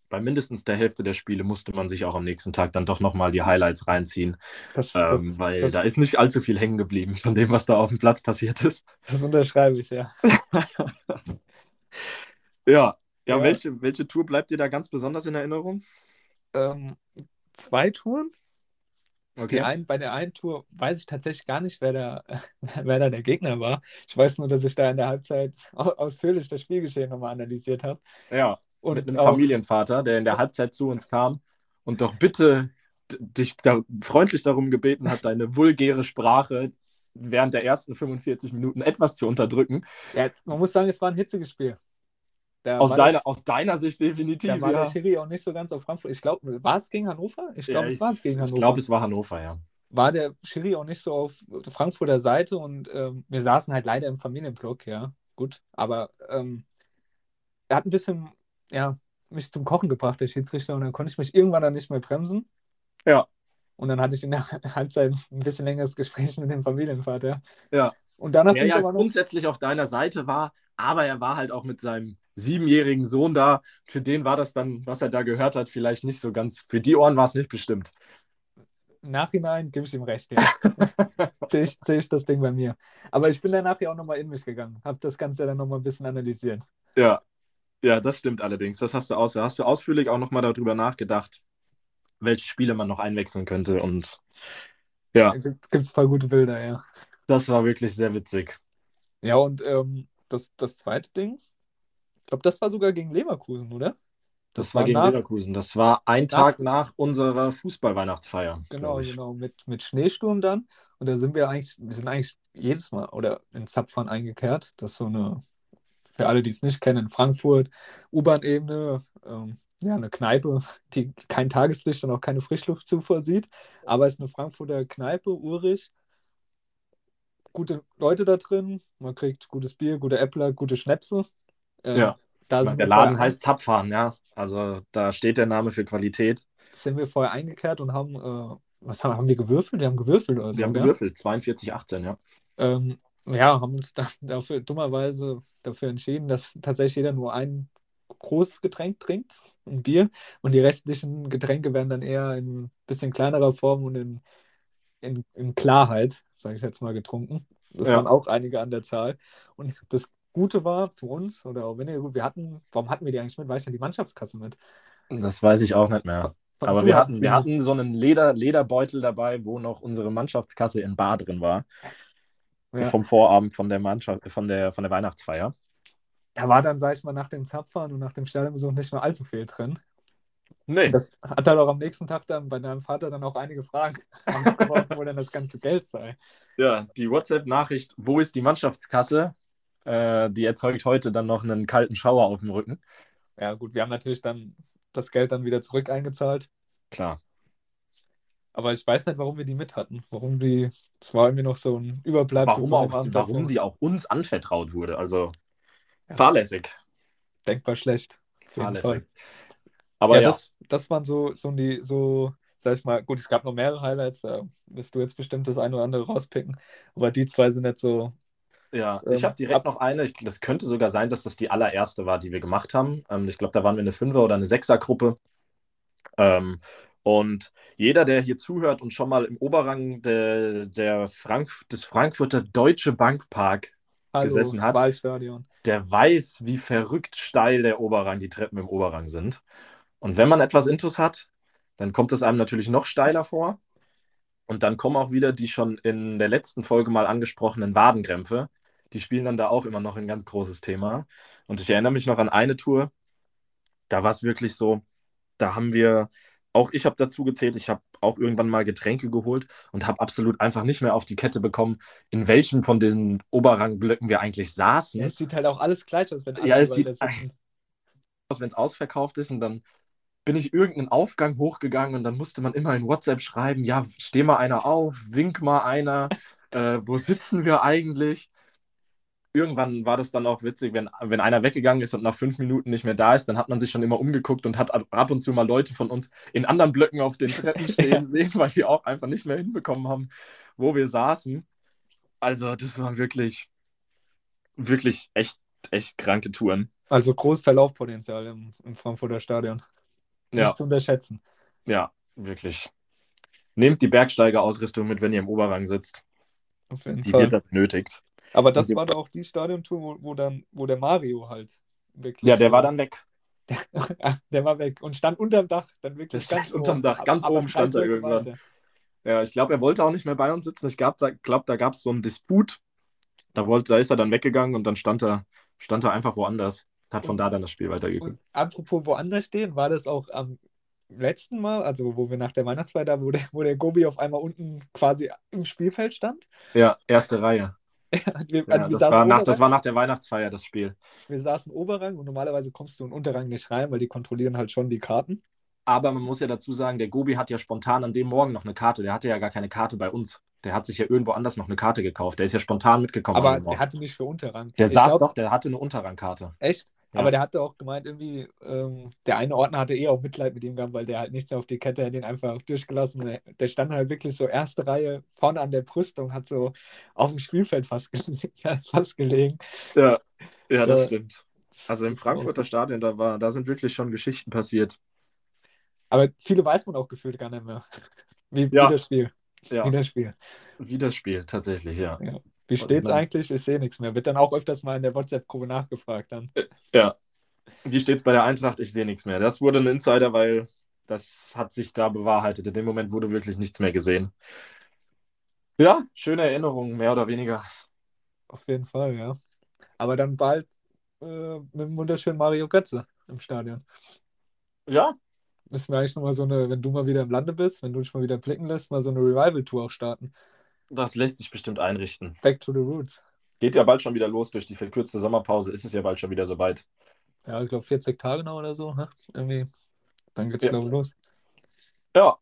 bei mindestens der Hälfte der Spiele musste man sich auch am nächsten Tag dann doch nochmal die Highlights reinziehen, das, ähm, das, weil das, da ist nicht allzu viel hängen geblieben von dem, was da auf dem Platz passiert ist. das unterschreibe ich, ja. Ja, ja, Ja. Welche, welche Tour bleibt dir da ganz besonders in Erinnerung? Ähm, zwei Touren. Okay. ein, bei der einen Tour weiß ich tatsächlich gar nicht, wer da, wer da der Gegner war. Ich weiß nur, dass ich da in der Halbzeit au- ausführlich das Spielgeschehen nochmal analysiert habe. Ja, Und mit einem auch- Familienvater, der in der Halbzeit zu uns kam und doch bitte dich da freundlich darum gebeten hat, deine vulgäre Sprache während der ersten 45 Minuten etwas zu unterdrücken. Ja, man muss sagen, es war ein hitziges Spiel. Aus deiner, aus deiner Sicht definitiv, da war ja. der Schiri auch nicht so ganz auf Frankfurt. Ich glaube, war es gegen Hannover? Ich glaube, ja, es war gegen ich Hannover. glaube, es war Hannover, ja. war der Schiri auch nicht so auf der Frankfurter Seite und ähm, wir saßen halt leider im Familienblock, ja, gut. Aber ähm, er hat ein bisschen, ja, mich zum Kochen gebracht, der Schiedsrichter, und dann konnte ich mich irgendwann dann nicht mehr bremsen. Ja. Und dann hatte ich in der Halbzeit ein bisschen längeres Gespräch mit dem Familienvater. Ja. Und danach Der bin ich ja aber noch. grundsätzlich auf deiner Seite war, aber er war halt auch mit seinem siebenjährigen Sohn da. Für den war das dann, was er da gehört hat, vielleicht nicht so ganz. Für die Ohren war es nicht bestimmt. Im Nachhinein gebe ich ihm recht, ja. Sehe ich, ich das Ding bei mir. Aber ich bin danach ja auch nochmal in mich gegangen, habe das Ganze dann nochmal ein bisschen analysiert. Ja, ja, das stimmt allerdings. Das hast du aus, da hast du ausführlich auch nochmal darüber nachgedacht, welche Spiele man noch einwechseln könnte. Und ja, gibt es ein paar gute Bilder, ja. das war wirklich sehr witzig. Ja, und ähm, das, das zweite Ding, glaube, das war sogar gegen Leverkusen, oder? Das, war gegen nach- Leverkusen. Das war ein Tag nach unserer Fußball-Weihnachtsfeier. Genau, genau, mit, mit Schneesturm dann. Und da sind wir eigentlich, wir sind eigentlich jedes Mal oder in Zapfhahn eingekehrt. Das ist so eine, für alle, die es nicht kennen, in Frankfurt, U-Bahn-Ebene, ähm, ja, eine Kneipe, die kein Tageslicht und auch keine Frischluftzufuhr sieht. Aber es ist eine Frankfurter Kneipe, urig. Gute Leute da drin. Man kriegt gutes Bier, gute Äppler, gute Schnäpse. Ähm, Ja. Meine, der Laden vorher heißt Zapfahren, ja. Also da steht der Name für Qualität. sind wir vorher eingekehrt und haben, äh, was haben, haben wir gewürfelt? Wir haben gewürfelt oder so, Wir haben gell? gewürfelt, 42, 18, ja. Ähm, ja, haben uns dann dafür dummerweise dafür entschieden, dass tatsächlich jeder nur ein großes Getränk trinkt, ein Bier, und die restlichen Getränke werden dann eher in ein bisschen kleinerer Form und in, in, in Klarheit, sage ich jetzt mal, getrunken. Das Ja. waren auch einige an der Zahl. Und das Gute war für uns, oder auch weniger gut, wir hatten, warum hatten wir die eigentlich mit? Weil ich ja die Mannschaftskasse mit. Das weiß ich auch nicht mehr. Von- Aber wir hatten, wir hatten so einen Leder, Lederbeutel dabei, wo noch unsere Mannschaftskasse in Bar drin war. Ja. Vom Vorabend von der Mannschaft, von der, von der Weihnachtsfeier. Da war dann, sag ich mal, nach dem Zapfahren und nach dem Stadionbesuch nicht mehr allzu viel drin. Nee. Das hat halt auch am nächsten Tag dann bei deinem Vater dann auch einige Fragen aufgeworfen, wo dann das ganze Geld sei. Ja, die WhatsApp-Nachricht, wo ist die Mannschaftskasse? Äh, die erzeugt heute dann noch einen kalten Schauer auf dem Rücken. Ja, gut, wir haben natürlich dann das Geld dann wieder zurück eingezahlt. Klar. Aber ich weiß nicht, warum wir die mit hatten. Warum die. Das war irgendwie noch so ein Überbleibsel Warum, auch, warum die auch uns anvertraut wurde. Also Ja. fahrlässig. Denkbar schlecht. Fahrlässig. Aber ja, ja, Das, das waren so, so die, so, sag ich mal, gut, es gab noch mehrere Highlights, da wirst du jetzt bestimmt das eine oder andere rauspicken. Aber die zwei sind nicht so. Ja, Ähm, ich habe direkt noch eine. Ich, das könnte sogar sein, dass das die allererste war, die wir gemacht haben. Ähm, ich glaube, da waren wir eine Fünfer- oder eine Sechser-Gruppe. Ähm, und jeder, der hier zuhört und schon mal im Oberrang der, der Frank des Frankfurter Deutsche Bankpark Gesessen hat. Wahlstadion. der weiß, wie verrückt steil der Oberrang, die Treppen im Oberrang sind. Und wenn man etwas Intus hat, dann kommt es einem natürlich noch steiler vor. Und dann kommen auch wieder die schon in der letzten Folge mal angesprochenen Wadenkrämpfe. Die spielen dann da auch immer noch ein ganz großes Thema. Und ich erinnere mich noch an eine Tour, da war es wirklich so, da haben wir, auch ich habe dazu gezählt, ich habe auch irgendwann mal Getränke geholt und habe absolut einfach nicht mehr auf die Kette bekommen, in welchem von diesen Oberrangblöcken wir eigentlich saßen Ja, es sieht halt auch alles gleich aus, wenn Ja, alle es überall sieht- aus, wenn es ausverkauft ist und dann bin ich irgendeinen Aufgang hochgegangen und dann musste man immer in WhatsApp schreiben, ja, steh mal einer auf, wink mal einer, äh, wo sitzen wir eigentlich? Irgendwann war das dann auch witzig, wenn, wenn einer weggegangen ist und nach fünf Minuten nicht mehr da ist, dann hat man sich schon immer umgeguckt und hat ab und zu mal Leute von uns in anderen Blöcken auf den Treppen stehen sehen, weil die auch einfach nicht mehr hinbekommen haben, wo wir saßen. Also, das waren wirklich, wirklich echt, echt kranke Touren. Also großes Verlaufpotenzial im, im Frankfurter Stadion. Nicht Ja, zu unterschätzen. ja, wirklich. Nehmt die Bergsteigerausrüstung mit, wenn ihr im Oberrang sitzt. Auf jeden Die Fall. wird da benötigt. Aber das Und- war doch auch die Stadiontour, wo, wo dann, wo der Mario halt wirklich. Ja, der war dann weg. Der war weg und stand unterm Dach, dann Der wirklich stand ganz unterm Dach, ganz oben stand er irgendwann. weiter. Ja, ich glaube, er wollte auch nicht mehr bei uns sitzen. Ich glaube, da, glaub, da gab es so einen Disput. Da, wollte, da ist er dann weggegangen und dann stand er, stand er einfach woanders. Hat von da dann das Spiel weitergeguckt. Und apropos woanders stehen, war das auch am letzten Mal, also wo wir nach der Weihnachtsfeier da, wo der, wo der Gobi auf einmal unten quasi im Spielfeld stand? Ja, erste Reihe. Wir, Ja, also wir, das, war nach, das war nach der Weihnachtsfeier, das Spiel. wir saßen Oberrang und normalerweise kommst du in Unterrang nicht rein, weil die kontrollieren halt schon die Karten. Aber man muss ja dazu sagen, der Gobi hat ja spontan an dem Morgen noch eine Karte. Der hatte ja gar keine Karte bei uns. Der hat sich ja irgendwo anders noch eine Karte gekauft. Der ist ja spontan mitgekommen. Aber der hatte nicht für Unterrang. der Ich saß glaub, doch, der hatte eine Unterrangkarte. Echt? Ja. Aber der hatte auch gemeint, irgendwie, ähm, der eine Ordner hatte eh auch Mitleid mit ihm gehabt, weil der halt nichts mehr auf die Kette hat, den einfach durchgelassen. Der, stand halt wirklich so erste Reihe vorne an der Brüstung, hat so auf dem Spielfeld fast, gelegen. fast gelegen. Ja, ja das Da- stimmt. Also im Frankfurter. Stadion, da, war, da sind wirklich schon Geschichten passiert. Aber viele weiß man auch gefühlt gar nicht mehr. Wie, Ja. wie das Spiel. Ja, Wie das Spiel. wie das Spiel, tatsächlich, ja. Wie steht's dann- eigentlich? Ich sehe nichts mehr. Wird dann auch öfters mal in der WhatsApp-Gruppe nachgefragt dann. Ja. Wie steht's bei der Eintracht? Ich sehe nichts mehr. Das wurde ein Insider, weil das hat sich da bewahrheitet. In dem Moment wurde wirklich nichts mehr gesehen. Ja, schöne Erinnerungen, mehr oder weniger. Auf jeden Fall, ja. Aber dann bald äh, mit dem wunderschönen Mario Götze im Stadion. Ja, Müssen wir eigentlich nochmal so eine, wenn du mal wieder im Lande bist, wenn du dich mal wieder blicken lässt, mal so eine Revival-Tour auch starten. Das lässt sich bestimmt einrichten. Back to the Roots. Geht ja bald schon wieder los. Durch die verkürzte Sommerpause ist es ja bald schon wieder soweit. Ja, ich glaube 40 Tage noch oder so, ne? Irgendwie. Dann geht's, Ja. glaube ich, los. Ja,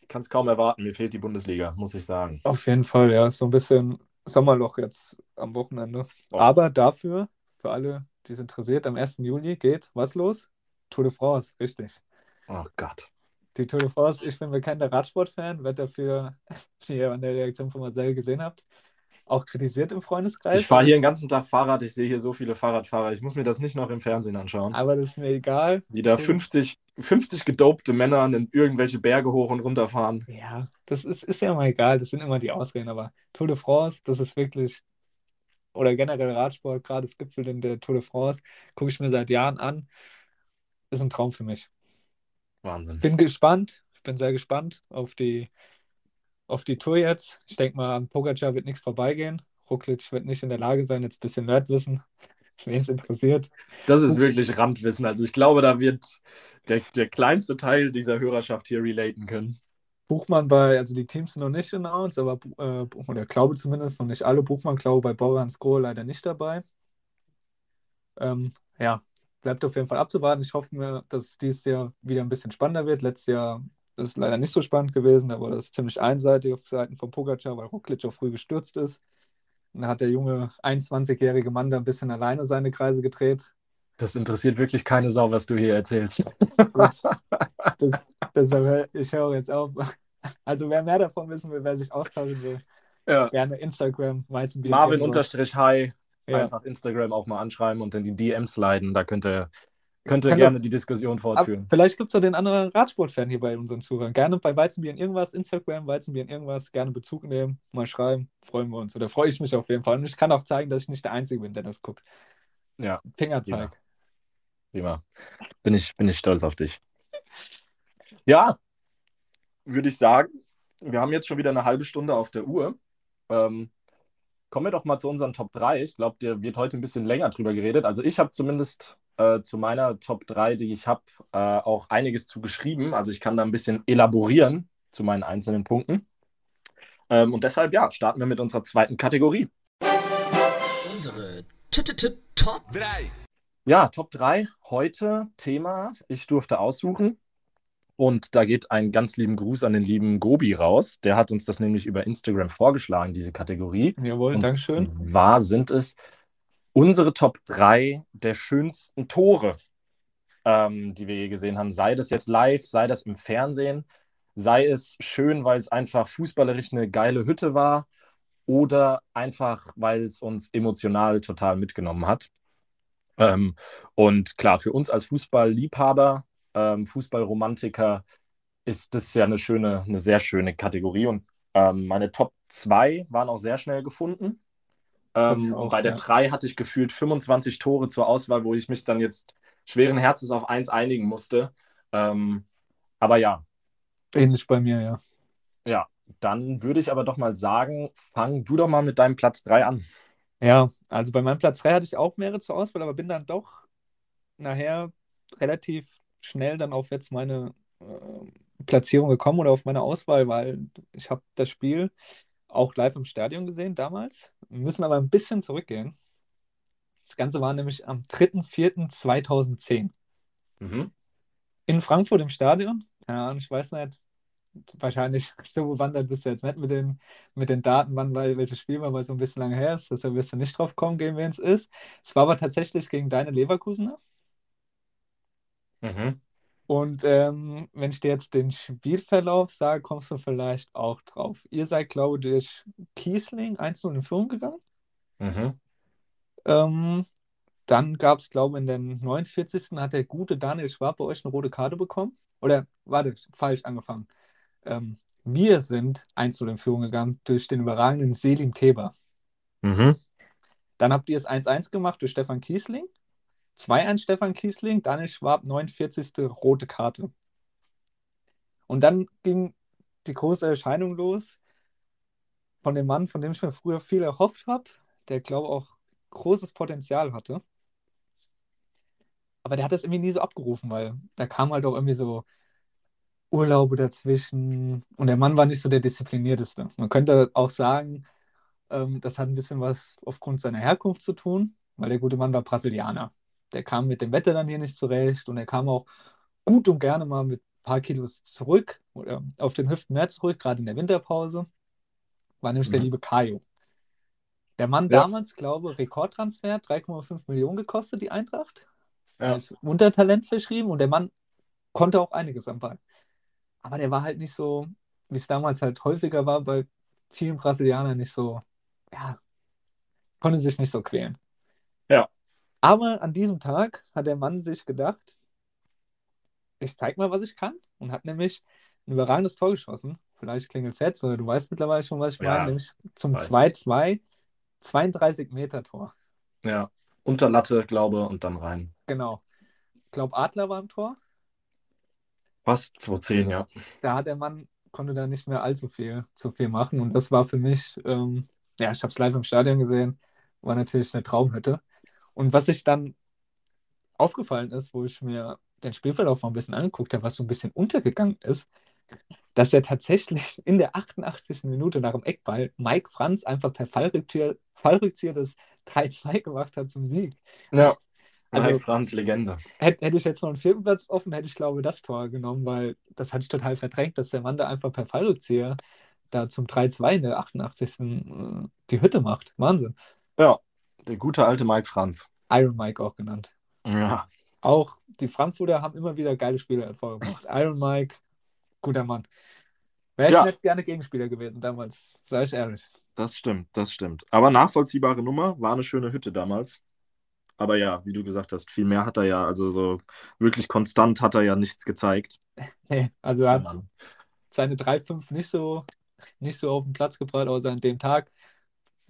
ich kann es kaum erwarten. Mir fehlt die Bundesliga, muss ich sagen. Auf jeden Fall, ja. So ein bisschen Sommerloch jetzt am Wochenende. Oh. Aber dafür, für alle, die es interessiert, am 1. Juli geht was los? Tour de France, richtig. Oh Gott. Die Tour de France, ich bin bekannter Radsportfan, werde dafür, wie ihr an der Reaktion von Marcel gesehen habt, auch kritisiert im Freundeskreis. Ich fahre hier den ganzen Tag Fahrrad. Ich sehe hier so viele Fahrradfahrer. Ich muss mir das nicht noch im Fernsehen anschauen. Aber das ist mir egal. Wie da 50, 50 gedopte Männer in irgendwelche Berge hoch und runter fahren. Ja, das ist, ist ja mal egal, das sind immer die Ausreden, aber Tour de France, das ist wirklich, oder generell Radsport, gerade das Gipfel in der Tour de France, gucke ich mir seit Jahren an. Ist ein Traum für mich. Wahnsinn. Bin gespannt, ich bin sehr gespannt auf die, auf die Tour jetzt. Ich denke mal, an Pogacar wird nichts vorbeigehen. Roglic wird nicht in der Lage sein, jetzt ein bisschen Nerdwissen, wen es interessiert. Das ist wirklich Randwissen. Also ich glaube, da wird der, der kleinste Teil dieser Hörerschaft hier relaten können. Buchmann bei, also die Teams sind noch nicht announced, aber äh, oder glaube zumindest noch nicht alle. Buchmann glaube bei Bauer Skro leider nicht dabei. Ähm, ja, bleibt auf jeden Fall abzuwarten. Ich hoffe mir, dass es dieses Jahr wieder ein bisschen spannender wird. Letztes Jahr ist es leider nicht so spannend gewesen, da war das ziemlich einseitig auf Seiten von Pogacar, weil Roglic auch früh gestürzt ist. Und da hat der junge 21-jährige Mann da ein bisschen alleine seine Kreise gedreht. Das interessiert wirklich keine Sau, was du hier erzählst. Das, deshalb, ich höre jetzt auf. Also wer mehr davon wissen will, wer sich austauschen will, Ja. gerne Instagram, Weizenbier. Ja. Einfach Instagram auch mal anschreiben und in die DMs sliden. Da könnt ihr, könnt ihr gerne die Diskussion fortführen. vielleicht gibt es ja den anderen Radsportfan hier bei unseren Zuhörern. Gerne bei Weizenbier in irgendwas, Instagram, Weizenbier in irgendwas, gerne Bezug nehmen, mal schreiben, freuen wir uns. Oder freue ich mich auf jeden Fall. Und ich kann auch zeigen, dass ich nicht der Einzige bin, der das guckt. Ja, Fingerzeig. prima. Bin ich, bin ich stolz auf dich. Ja, würde ich sagen, wir haben jetzt schon wieder eine halbe Stunde auf der Uhr. Ähm, kommen wir doch mal zu unseren Top 3. Ich glaube, der wird heute ein bisschen länger drüber geredet. Also ich habe zumindest äh, zu meiner Top 3, die ich habe, äh, auch einiges zu geschrieben. Also ich kann da ein bisschen elaborieren zu meinen einzelnen Punkten. Ähm, und deshalb, ja, starten wir mit unserer zweiten Kategorie. Unsere Top 3. Ja, Top 3. Heute Thema, ich durfte aussuchen. Und da geht ein ganz lieben Gruß an den lieben Gobi raus. Der hat uns das nämlich über Instagram vorgeschlagen, diese Kategorie. Jawohl, Und Dankeschön. zwar sind es unsere Top 3 der schönsten Tore, ähm, die wir je gesehen haben. Sei das jetzt live, sei das im Fernsehen, sei es schön, weil es einfach fußballerisch eine geile Hütte war oder einfach, weil es uns emotional total mitgenommen hat. Ähm, und klar, für uns als Fußballliebhaber, ähm, Fußballromantiker ist das ja eine schöne, eine sehr schöne Kategorie. Und ähm, meine Top 2 waren auch sehr schnell gefunden. Ähm, auch, bei der ja. 3 hatte ich gefühlt 25 Tore zur Auswahl, wo ich mich dann jetzt schweren Herzens auf eins einigen musste. Ähm, aber ja, Ähnlich bei mir, ja. ja, dann würde ich aber doch mal sagen, fang du doch mal mit deinem Platz 3 an. Ja, also bei meinem Platz 3 hatte ich auch mehrere zur Auswahl, aber bin dann doch nachher relativ schnell dann auf jetzt meine äh, Platzierung gekommen oder auf meine Auswahl, weil ich habe das Spiel auch live im Stadion gesehen damals. Wir müssen aber ein bisschen zurückgehen. Das Ganze war nämlich am 3.4.2010 Mhm. in Frankfurt im Stadion. Ja, und ich weiß nicht, wahrscheinlich so bewandert bist du jetzt nicht mit den, mit den Daten, wann weil welches Spiel war, weil es so ein bisschen lange her ist. Deshalb wirst du nicht drauf kommen, gegen wen es ist. Es war aber tatsächlich gegen deine Leverkusener. Mhm. Und ähm, wenn ich dir jetzt den Spielverlauf sage, kommst du vielleicht auch drauf. Ihr seid, glaube ich, durch Kiesling 1-0 in Führung gegangen. Mhm. Ähm, dann gab es, glaube ich, in den 49. hat der gute Daniel Schwab bei euch eine rote Karte bekommen. Oder, warte, falsch angefangen. Ähm, wir sind 1-0 in Führung gegangen durch den überragenden Selim Teber. Mhm. Dann habt ihr es 1-1 gemacht durch Stefan Kiesling. 2-1 Stefan Kiesling, Daniel Schwab, 49. rote Karte. Und dann ging die große Erscheinung los von dem Mann, von dem ich mir früher viel erhofft habe, der, glaube ich, auch großes Potenzial hatte. Aber der hat das irgendwie nie so abgerufen, weil da kam halt auch irgendwie so Urlaube dazwischen und der Mann war nicht so der disziplinierteste. Man könnte auch sagen, ähm, das hat ein bisschen was aufgrund seiner Herkunft zu tun, weil der gute Mann war Brasilianer. Der kam mit dem Wetter dann hier nicht zurecht und er kam auch gut und gerne mal mit ein paar Kilos zurück oder auf den Hüften mehr zurück, gerade in der Winterpause. War nämlich der Mhm. liebe Kajo. Der Mann Ja. damals, glaube ich, Rekordtransfer, 3,5 Millionen gekostet, die Eintracht. Ja. Als Untertalent verschrieben und der Mann konnte auch einiges am Ball. Aber der war halt nicht so, wie es damals halt häufiger war, bei vielen Brasilianern nicht so, ja, konnte sich nicht so quälen. Ja. Aber an diesem Tag hat der Mann sich gedacht, ich zeig mal, was ich kann und hat nämlich ein überragendes Tor geschossen. Vielleicht klingelt es jetzt, oder du weißt mittlerweile schon, was ich Ja, meine, nämlich zum weiß. 2-2, 32 Meter Tor. Ja. Unterlatte, glaube und dann rein. Genau. Ich glaube, Adler war im Tor. Was? 210, ja. da hat der Mann, konnte da nicht mehr allzu viel, zu viel machen. Und das war für mich, ähm, ja, ich habe es live im Stadion gesehen, war natürlich eine Traumhütte. Und was sich dann aufgefallen ist, wo ich mir den Spielverlauf mal ein bisschen angeguckt habe, was so ein bisschen untergegangen ist, dass er tatsächlich in der 88. Minute nach dem Eckball Mike Franz einfach per Fallrückzieher, Fallrückzieher das 3-2 gemacht hat zum Sieg. Ja. Also- Also, Franz, Legende. Hätte, hätte ich jetzt noch einen vierten Platz offen, hätte ich glaube ich, das Tor genommen, weil das hatte ich total verdrängt, dass der Mann da einfach per Fallrückzieher da zum 3-2 in der 88. äh, die Hütte macht. Wahnsinn. Ja. Der gute alte Mike Franz. Iron Mike auch genannt. Ja. Auch die Frankfurter haben immer wieder geile Spiele hervorgebracht. Iron Mike, guter Mann. Wäre ich Ja. nicht gerne Gegenspieler gewesen damals, sage ich ehrlich. Das stimmt, das stimmt. Aber nachvollziehbare Nummer, war eine schöne Hütte damals. Aber ja, wie du gesagt hast, viel mehr hat er ja, also so wirklich konstant hat er ja nichts gezeigt. Nee, also er hat seine 3-5 nicht so, nicht so auf den Platz gebracht, außer an dem Tag.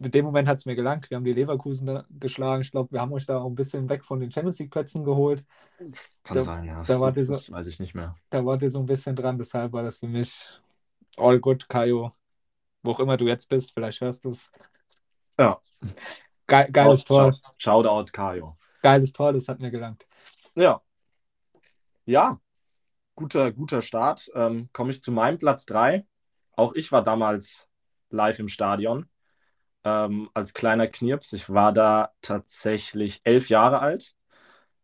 In dem Moment hat es mir gelangt. Wir haben die Leverkusen da geschlagen. Ich glaube, wir haben euch da auch ein bisschen weg von den Champions League-Plätzen geholt. Kann Da- sein, ja. Das, da war das, diese- weiß ich nicht mehr. Da wart ihr so ein bisschen dran. Deshalb war das für mich all good, Kaio. Wo auch immer du jetzt bist, vielleicht hörst du es. Ja. Ge geiles Tor. Shout- Shoutout Kajo. Geiles Tor, das hat mir gelangt. Ja. Ja, guter, guter Start. Ähm, Komme ich zu meinem Platz 3. Auch ich war damals live im Stadion ähm, als kleiner Knirps. Ich war da tatsächlich elf Jahre alt.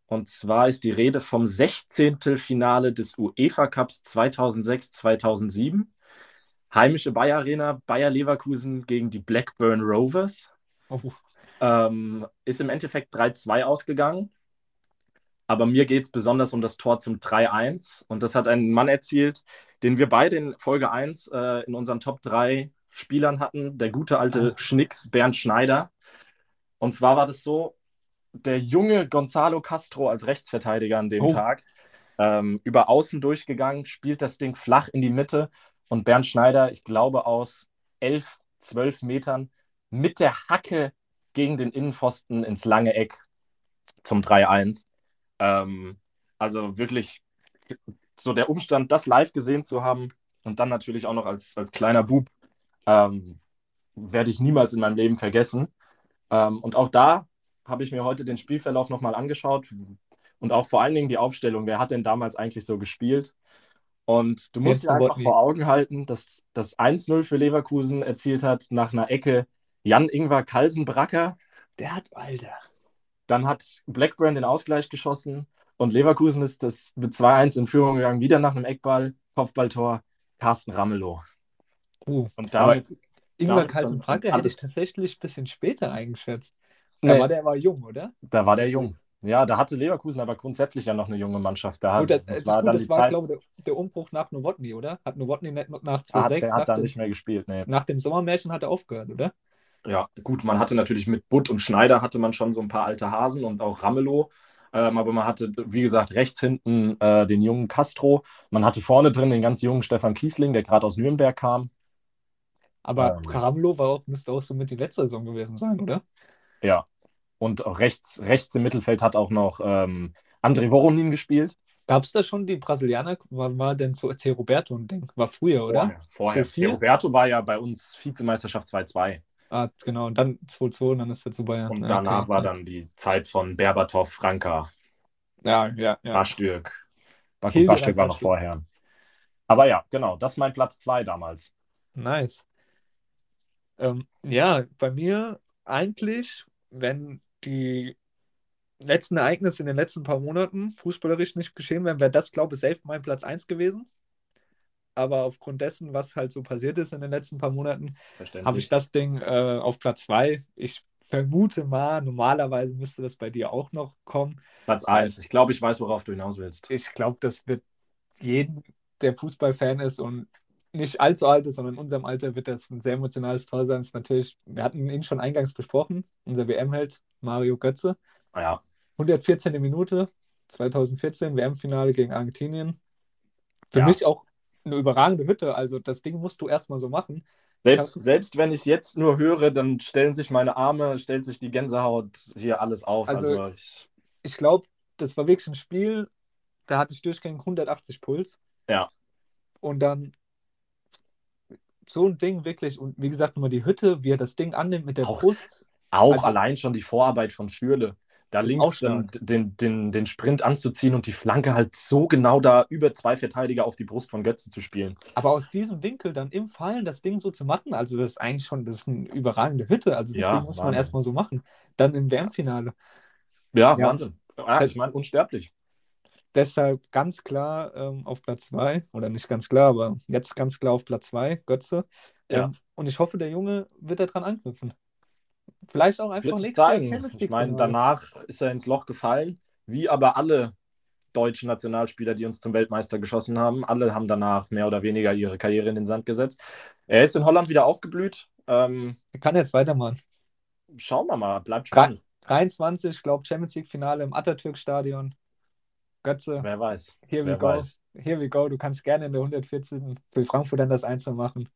Und zwar ist die Rede vom 16. Finale des UEFA Cups 2006-2007. Heimische Bayer Arena, Bayer Leverkusen gegen die Blackburn Rovers. Oh, Ähm, ist im Endeffekt 3-2 ausgegangen. Aber mir geht es besonders um das Tor zum 3-1. Und das hat ein Mann erzielt, den wir beide in Folge 1 äh, in unseren Top 3 Spielern hatten. Der gute alte Schnicks Bernd Schneider. Und zwar war das so, der junge Gonzalo Castro als Rechtsverteidiger an dem Oh. Tag ähm, über außen durchgegangen, spielt das Ding flach in die Mitte und Bernd Schneider, ich glaube aus 11, 12 Metern, mit der Hacke gegen den Innenpfosten ins lange Eck zum 3-1. Ähm, also wirklich so der Umstand, das live gesehen zu haben und dann natürlich auch noch als, als kleiner Bub, ähm, werde ich niemals in meinem Leben vergessen. Ähm, und auch da habe ich mir heute den Spielverlauf nochmal angeschaut und auch vor allen Dingen die Aufstellung. Wer hat denn damals eigentlich so gespielt? Und du musst Jens dir einfach vor Augen halten, dass das 1-0 für Leverkusen erzielt hat nach einer Ecke Jan-Ingvar Kalsenbracker. Der hat, Alter. Dann hat Blackburn den Ausgleich geschossen und Leverkusen ist das mit 2-1 in Führung gegangen, wieder nach einem Eckball, Kopfballtor, Carsten Ramelow. Uh, Und damit, Ingwer Kalsenbracke dann hätte ich tatsächlich ein bisschen später eingeschätzt. Da Nee. war der aber jung, oder? da war der jung. Ja, da hatte Leverkusen aber grundsätzlich ja noch eine junge Mannschaft. Da, Gut, das, das war gut, das war, Zeit, glaube ich, der, der Umbruch nach Nowotny, oder? Hat Nowotny nicht nach da hat, 2006, der hat nach, da nicht mehr gespielt. Nee. nach dem Sommermärchen hat er aufgehört, oder? Ja, gut, man hatte natürlich mit Butt und Schneider hatte man schon so ein paar alte Hasen und auch Ramelow. Ähm, aber man hatte, wie gesagt, rechts hinten äh, den jungen Castro. Man hatte vorne drin den ganz jungen Stefan Kiesling, der gerade aus Nürnberg kam. Aber Ähm. Karamlo war auch, müsste auch so mit die letzte Saison gewesen sein, oder? Ja. Und rechts, rechts im Mittelfeld hat auch noch ähm, André Voronin gespielt. Gab es da schon die Brasilianer? War, war denn so C. Roberto ein Ding? War früher, oder? Vorher. Vorher. 2-4? Roberto war ja bei uns Vizemeisterschaft 2-2. Ah, genau. Und dann 2-2 und dann ist er zu Bayern. Und danach okay. war dann die Zeit von Berbatov, Franka, Ja, ja, ja. Bastürk. Baku Bastürk war noch vorher. Aber ja, genau, das ist mein Platz 2 damals. Nice. Ähm, ja, bei mir eigentlich, wenn die letzten Ereignisse in den letzten paar Monaten fußballerisch nicht geschehen wären, wäre das, glaube ich, safe mein Platz 1 gewesen. Aber aufgrund dessen, was halt so passiert ist in den letzten paar Monaten, habe ich das Ding äh, auf Platz 2. Ich vermute mal, normalerweise müsste das bei dir auch noch kommen. Platz 1. Ich glaube, ich weiß, worauf du hinaus willst. Ich glaube, das wird jeden, der Fußballfan ist und nicht allzu alt ist, sondern in unserem Alter wird das ein sehr emotionales Tor sein. Ist natürlich, wir hatten ihn schon eingangs besprochen, unser WM-Held Mario Götze. Ja, 114. Minute, 2014, WM-Finale gegen Argentinien. Für Ja. mich auch eine überragende Hütte. Also das Ding musst du erstmal so machen. selbst, Kannst- selbst wenn ich es jetzt nur höre, dann stellen sich meine Arme, stellt sich die Gänsehaut hier alles auf. Also- Also, ich, Ich glaube, das war wirklich ein Spiel, da hatte ich durchgängig 180 Puls. Ja. Und dann so ein Ding wirklich, und wie gesagt, nochmal die Hütte, wie er das Ding annimmt mit der Auch Brust. auch Also- allein schon die Vorarbeit von Schürle. Da links dann den, den, den Sprint anzuziehen und die Flanke halt so genau da über zwei Verteidiger auf die Brust von Götze zu spielen. Aber aus diesem Winkel dann im Fallen das Ding so zu machen, also das ist eigentlich schon, das ist eine überragende Hütte. Also das Ja, Ding muss man Wahnsinn. erstmal so machen. Dann im WM-Finale. Ja, Ja. Wahnsinn. Ja, ich meine, unsterblich. Deshalb ganz klar ähm, auf Platz 2, oder nicht ganz klar, aber jetzt ganz klar auf Platz 2, Götze. Ja. Ähm, und ich hoffe, der Junge wird daran anknüpfen. Vielleicht auch einfach nächstes Jahr Ich meine, danach ist er ins Loch gefallen, wie aber alle deutschen Nationalspieler, die uns zum Weltmeister geschossen haben. Alle haben danach mehr oder weniger ihre Karriere in den Sand gesetzt. Er ist in Holland wieder aufgeblüht. Ähm, Er kann jetzt weitermachen. schauen wir mal, bleibt spannend. 23, ich glaube, Champions League Finale im Atatürk-Stadion. Götze, Wer weiß. here we Wer go. weiß. Here we go. Du kannst gerne in der 114. für Frankfurt dann das Einzel machen.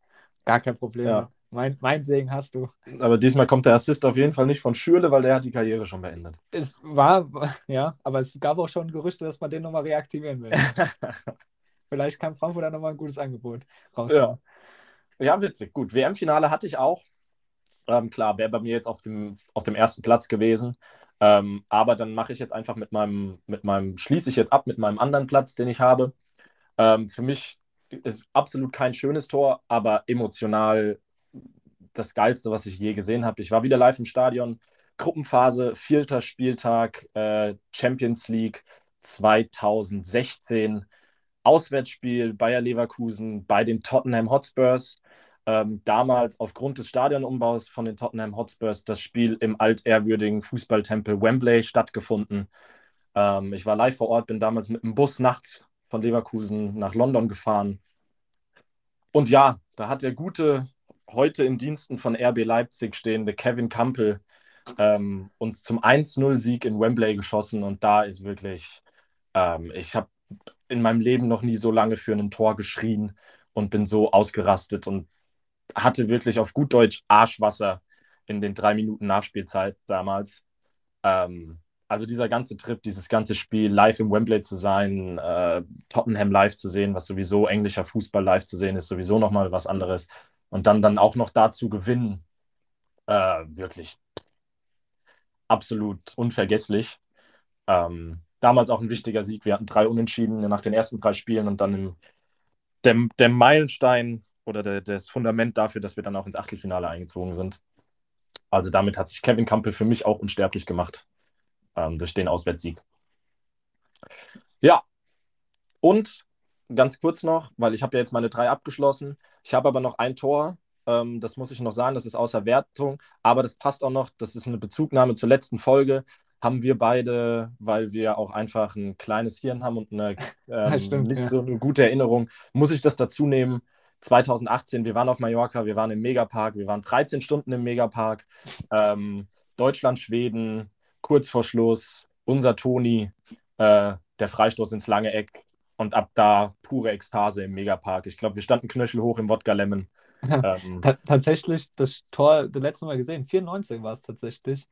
Gar kein Problem. Ja. Mein, mein Segen hast du. Aber diesmal kommt der Assist auf jeden Fall nicht von Schürle, weil der hat die Karriere schon beendet. Es war, ja, aber es gab auch schon Gerüchte, dass man den nochmal reaktivieren will. Vielleicht kann Frankfurt dann nochmal ein gutes Angebot raushauen. Ja, witzig. Gut, WM-Finale hatte ich auch. Ähm, klar, wäre bei mir jetzt auf dem, auf dem ersten Platz gewesen. Ähm, aber dann mache ich jetzt einfach mit meinem, mit meinem, schließe ich jetzt ab mit meinem anderen Platz, den ich habe. Ähm, für mich ist absolut kein schönes Tor, aber emotional das Geilste, was ich je gesehen habe. Ich war wieder live im Stadion. Gruppenphase, vierter Spieltag, äh, Champions League 2016. Auswärtsspiel Bayer Leverkusen bei den Tottenham Hotspurs. Ähm, damals aufgrund des Stadionumbaus von den Tottenham Hotspurs das Spiel im altehrwürdigen Fußballtempel Wembley stattgefunden. Ähm, ich war live vor Ort, bin damals mit dem Bus nachts von Leverkusen nach London gefahren. Und ja, da hat der gute, heute in Diensten von RB Leipzig stehende Kevin Campbell ähm, uns zum 1-0-Sieg in Wembley geschossen. Und da ist wirklich, ähm, ich habe in meinem Leben noch nie so lange für ein Tor geschrien und bin so ausgerastet und hatte wirklich auf gut Deutsch Arschwasser in den drei Minuten Nachspielzeit damals. Ähm, also dieser ganze Trip, dieses ganze Spiel, live im Wembley zu sein, äh, Tottenham live zu sehen, was sowieso englischer Fußball live zu sehen ist, sowieso nochmal was anderes. Und dann, dann auch noch dazu gewinnen, äh, wirklich absolut unvergesslich. Ähm, damals auch ein wichtiger Sieg. Wir hatten drei Unentschieden nach den ersten drei Spielen und dann im, der, der Meilenstein oder der, das Fundament dafür, dass wir dann auch ins Achtelfinale eingezogen sind. Also damit hat sich Kevin Campbell für mich auch unsterblich gemacht ähm, durch den Auswärtssieg. Ja, und ganz kurz noch, weil ich habe ja jetzt meine drei abgeschlossen. Ich habe aber noch ein Tor, ähm, das muss ich noch sagen, das ist außer Wertung, aber das passt auch noch, das ist eine Bezugnahme zur letzten Folge. Haben wir beide, weil wir auch einfach ein kleines Hirn haben und eine ähm, stimmt, nicht ja. so eine gute Erinnerung, muss ich das dazu nehmen. 2018, wir waren auf Mallorca, wir waren im Megapark, wir waren 13 Stunden im Megapark. Ähm, Deutschland, Schweden, kurz vor Schluss, unser Toni, äh, der Freistoß ins lange Eck und ab da pure Ekstase im Megapark. Ich glaube, wir standen knöchelhoch im Wodka Lemon. Ähm, Ta tatsächlich, das Tor, das letzte Mal gesehen, 94 war es tatsächlich.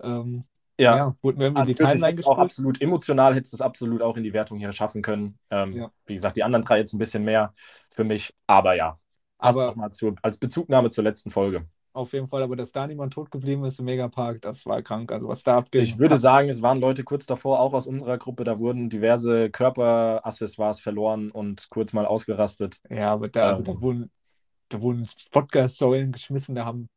Ähm, ja, ja, wurde mir irgendwie also die Timeline auch absolut emotional, hättest du es absolut auch in die Wertung hier schaffen können. Ähm, Ja. Wie gesagt, die anderen drei jetzt ein bisschen mehr für mich, aber ja. Aber- mal zu, als Bezugnahme zur letzten Folge. Auf jeden Fall, aber dass da niemand tot geblieben ist im Megapark, das war krank. Also was da abging. Ich würde sagen, es waren Leute kurz davor, auch aus unserer Gruppe, da wurden diverse Körperaccessoires verloren und kurz mal ausgerastet. Ja, aber da, also Ähm. da wurden, da wurden Wodka-Säulen geschmissen, da haben,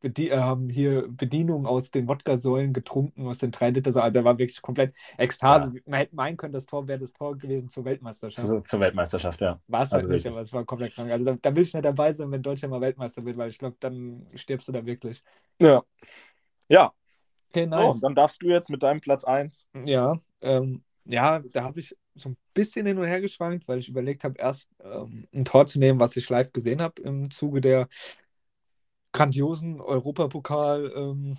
Bedi äh, haben hier Bedienungen aus den Wodka-Säulen getrunken, aus den 3 Liter. Also da war wirklich komplett Ekstase. Man hätte meinen können, das Tor wäre das Tor gewesen zur Weltmeisterschaft. Zu, zur Weltmeisterschaft, ja. War es halt also nicht, wirklich. aber es war komplett krank. Also da, da will ich nicht dabei sein, wenn Deutschland mal Weltmeister wird, weil ich glaube, dann stirbst du da wirklich. Ja. Ja, Okay, so, nice. und dann darfst du jetzt mit deinem Platz 1. Ja, ähm, ja, da habe ich so ein bisschen hin und her geschwankt, weil ich überlegt habe, erst ähm, ein Tor zu nehmen, was ich live gesehen habe im Zuge der grandiosen Europapokal ähm,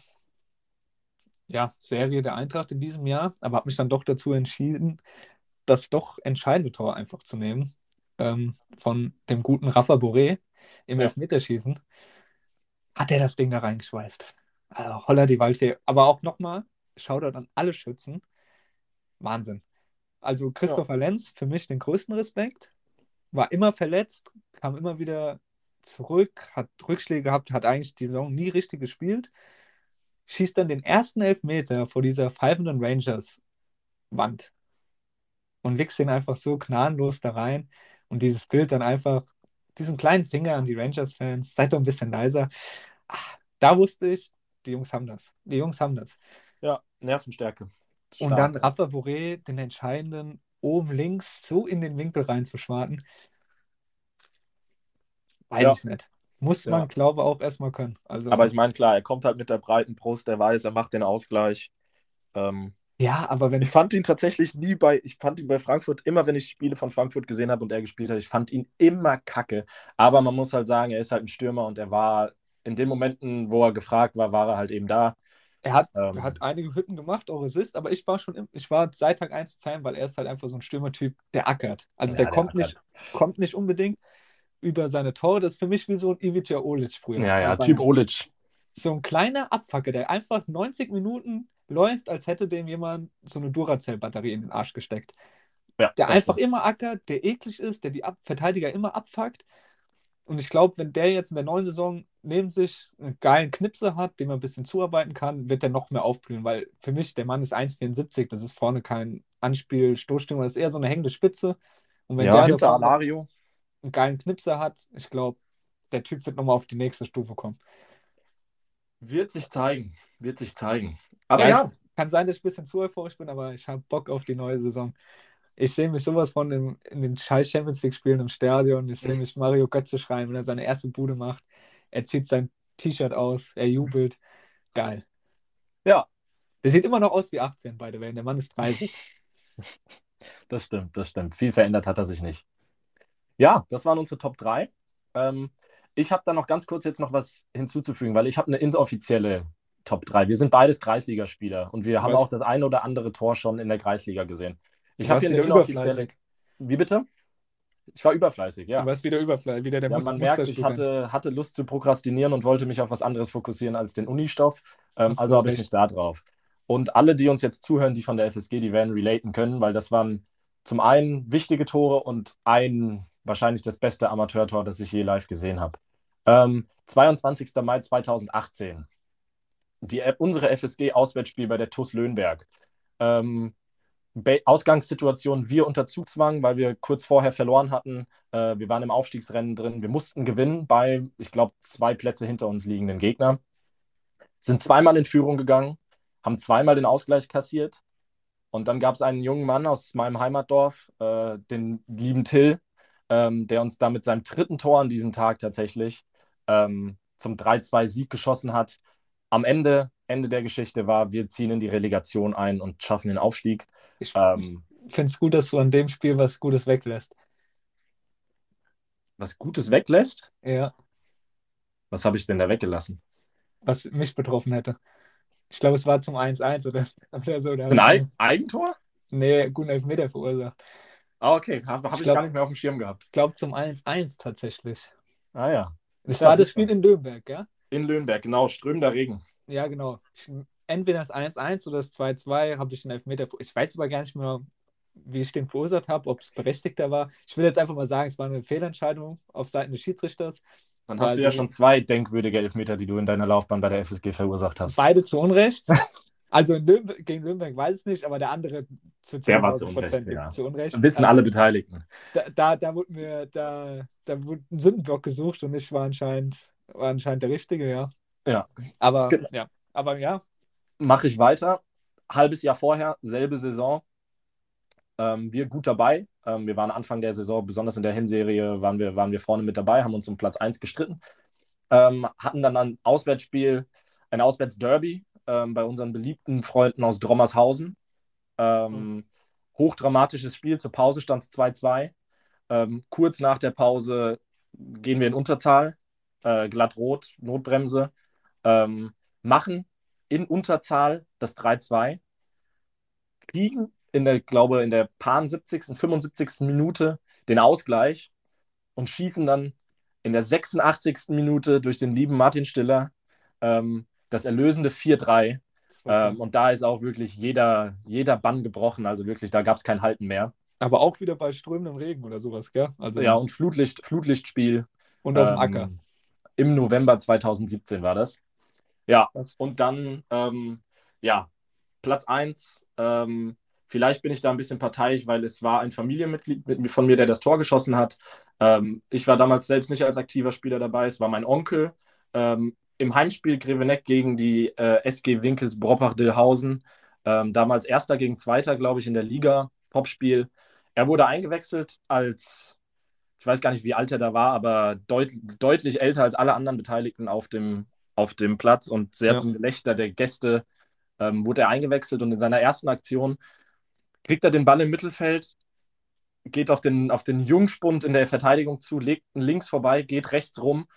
ja, Serie der Eintracht in diesem Jahr, aber habe mich dann doch dazu entschieden, das doch entscheidende Tor einfach zu nehmen ähm, von dem guten Rafa Boré im Ja. Elfmeterschießen. Hat er das Ding da reingeschweißt? Also, holla die Waldfee. Aber auch nochmal, Shoutout an alle Schützen. Wahnsinn. Also Christopher Lenz, für mich den größten Respekt. War immer verletzt, kam immer wieder zurück, hat Rückschläge gehabt, hat eigentlich die Saison nie richtig gespielt. Schießt dann den ersten Elfmeter vor dieser pfeifenden Rangers-Wand und wichst den einfach so gnadenlos da rein. Und dieses Bild dann einfach, diesen kleinen Finger an die Rangers-Fans, seid doch ein bisschen leiser. Ah, Da wusste ich, die Jungs haben das. Die Jungs haben das. Ja, Nervenstärke. Und Stark. dann Rafa Boré, den entscheidenden oben links so in den Winkel reinzuschwarten. Weiß Ja. ich nicht. Muss Ja. man, glaube auch erstmal können. Also, Aber ich meine, klar, er kommt halt mit der breiten Brust, er weiß, er macht den Ausgleich. Ähm, ja, aber wenn ich fand ihn tatsächlich nie bei, ich fand ihn bei Frankfurt, immer wenn ich Spiele von Frankfurt gesehen habe und er gespielt hat, ich fand ihn immer kacke. Aber man muss halt sagen, er ist halt ein Stürmer und er war in den Momenten, wo er gefragt war, war er halt eben da. er hat, Ähm, hat einige Hütten gemacht, auch Assist, aber ich war schon, im, ich war seit Tag 1 Fan, weil er ist halt einfach so ein Stürmertyp, der ackert. Also Ja, der, der kommt, ackert. nicht, kommt nicht unbedingt über seine Tore. Das ist für mich wie so ein Ivica Olic früher. ja, ja, Typ Olic. so ein kleiner Abfacker, der einfach 90 Minuten läuft, als hätte dem jemand so eine Duracell-Batterie in den Arsch gesteckt. Ja, Der einfach stimmt. immer ackert, der eklig ist, der die Ab Verteidiger immer abfuckt. Und ich glaube, wenn der jetzt in der neuen Saison neben sich einen geilen Knipse hat, dem er ein bisschen zuarbeiten kann, wird er noch mehr aufblühen, weil für mich, der Mann ist 1,74, das ist vorne kein Anspiel, Stoßstürmer, das ist eher so eine hängende Spitze. Und wenn Ja, der hinter Alario. Einen geilen Knipse hat, ich glaube, der Typ wird nochmal auf die nächste Stufe kommen. Wird sich zeigen. Wird sich zeigen. Aber Ja, ja, Kann sein, dass ich ein bisschen zu euphorisch bin, aber ich habe Bock auf die neue Saison. Ich sehe mich sowas von im, in den scheiß Champions League-Spielen im Stadion. Ich sehe mich Mario Götze schreien, wenn er seine erste Bude macht. Er zieht sein T-Shirt aus, er jubelt. Geil. Ja. Der sieht immer noch aus wie 18, by the way. Der Mann ist 30. Das stimmt, das stimmt. Viel verändert hat er sich nicht. Ja, das waren unsere Top 3. Ähm, ich habe da noch ganz kurz jetzt noch was hinzuzufügen, weil ich habe eine inoffizielle Top 3. Wir sind beides Kreisligaspieler und wir haben Was? auch das ein oder andere Tor schon in der Kreisliga gesehen. Ich Du habe hier eine inoffizielle. überfleißig. Wie bitte? Ich war überfleißig, ja. Du warst wieder überflüssig, wieder der Ja, man merkt, ich hatte, hatte Lust zu prokrastinieren und wollte mich auf was anderes fokussieren als den Unistoff. Ähm, du also habe ich mich da drauf. Und alle, die uns jetzt zuhören, die von der FSG, die werden relaten können, weil das waren zum einen wichtige Tore und ein wahrscheinlich das beste Amateurtor, das ich je live gesehen habe. Ähm, 22. Mai 2018. Die, unsere FSG-Auswärtsspiel bei der TuS Löhnberg. Ähm, Ausgangssituation, wir unter Zugzwang, weil wir kurz vorher verloren hatten. Äh, wir waren im Aufstiegsrennen drin. Wir mussten gewinnen bei, ich glaube, zwei Plätze hinter uns liegenden Gegner. Sind zweimal in Führung gegangen, haben zweimal den Ausgleich kassiert. Und dann gab es einen jungen Mann aus meinem Heimatdorf, äh, den lieben Till, ähm, der uns da mit seinem dritten Tor an diesem Tag tatsächlich ähm, zum 3-2-Sieg geschossen hat. Am Ende, Ende der Geschichte war, wir ziehen in die Relegation ein und schaffen den Aufstieg. Ich Ähm, finde es gut, dass du an dem Spiel was Gutes weglässt. was Gutes weglässt? Ja, Was habe ich denn da weggelassen? was mich betroffen hätte. Ich glaube, es war zum 1-1 oder, oder so. Da Ein Eigentor? Nee, guten Elfmeter verursacht. Ah, okay. Habe hab Ich ich glaub- gar nicht mehr auf dem Schirm gehabt. Ich glaube, zum 1-1 tatsächlich. Ah ja. Das Ja, war das. Spiel in Nürnberg, ja? In Löhnberg, genau. Strömender Regen. Ja, genau. Ich, entweder das 1-1 oder das 2-2 habe ich den Elfmeter. Ich weiß aber gar nicht mehr, wie ich den verursacht habe, ob es berechtigter war. Ich will jetzt einfach mal sagen, es war eine Fehlentscheidung auf Seiten des Schiedsrichters. Dann hast Also- du ja schon zwei denkwürdige Elfmeter, die du in deiner Laufbahn bei der FSG verursacht hast. Beide zu Unrecht. Also in Nürnberg, gegen Nürnberg weiß ich nicht, aber der andere zu Der war zu 10.000 Unrecht, ja. zu Unrecht. Wissen Also alle Beteiligten. Da, da, da wurde mir, da, da wurde ein Sündenbock gesucht und ich war anscheinend, war anscheinend der Richtige, ja. Ja. Aber Genau. ja, aber ja, Mache ich weiter. Halbes Jahr vorher, selbe Saison. Ähm, wir gut dabei. Ähm, wir waren Anfang der Saison, besonders in der Hinserie, waren wir, waren wir vorne mit dabei, haben uns um Platz 1 gestritten. Ähm, hatten dann ein Auswärtsspiel, ein Auswärtsderby ähm, bei unseren beliebten Freunden aus Drommershausen. Ähm, hochdramatisches Spiel. Zur Pause stand es 2-2. Ähm, kurz nach der Pause gehen wir in Unterzahl. Äh, glatt rot, Notbremse. Ähm, machen in Unterzahl das 3-2. Kriegen in der, glaube in der paar 70., 75. Minute den Ausgleich und schießen dann in der 86. Minute durch den lieben Martin Stiller ähm, das erlösende 4-3. das war Ähm, und da ist auch wirklich jeder, jeder Bann gebrochen. Also wirklich, da gab es kein Halten mehr. aber auch wieder bei strömendem Regen oder sowas, gell? Also Ja, und Flutlicht, Flutlichtspiel. und auf dem ähm, Acker. Im November 2017 war das. Ja, Krass. und dann, ähm, ja, Platz 1. Ähm, vielleicht bin ich da ein bisschen parteiisch, weil es war ein Familienmitglied mit, von mir, der das Tor geschossen hat. Ähm, ich war damals selbst nicht als aktiver Spieler dabei. Es war mein Onkel. Im Heimspiel Greveneck gegen die äh, SG Winkels Broppach-Dillhausen. Ähm, damals Erster gegen Zweiter, glaube ich, in der Liga. Topspiel. Er wurde eingewechselt als ich weiß gar nicht, wie alt er da war, aber deut deutlich älter als alle anderen Beteiligten auf dem, auf dem Platz und sehr Ja. zum Gelächter der Gäste ähm, wurde er eingewechselt und in seiner ersten Aktion kriegt er den Ball im Mittelfeld, geht auf den, auf den Jungspund in der Verteidigung zu, legt links vorbei, geht rechts rum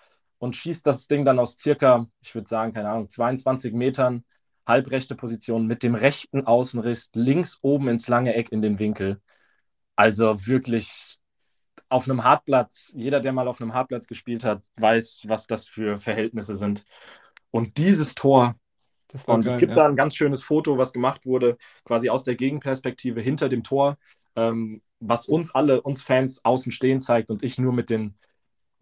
und schießt das Ding dann aus circa, ich würde sagen, keine Ahnung, 22 Metern, halbrechte Position mit dem rechten Außenriss links oben ins lange Eck in den Winkel. Also wirklich auf einem Hartplatz, jeder, der mal auf einem Hartplatz gespielt hat, weiß, was das für Verhältnisse sind. Und dieses Tor, und es geil, gibt ja. da ein ganz schönes Foto, was gemacht wurde, quasi aus der Gegenperspektive hinter dem Tor, ähm, was uns alle, uns Fans außen stehen zeigt und ich nur mit den,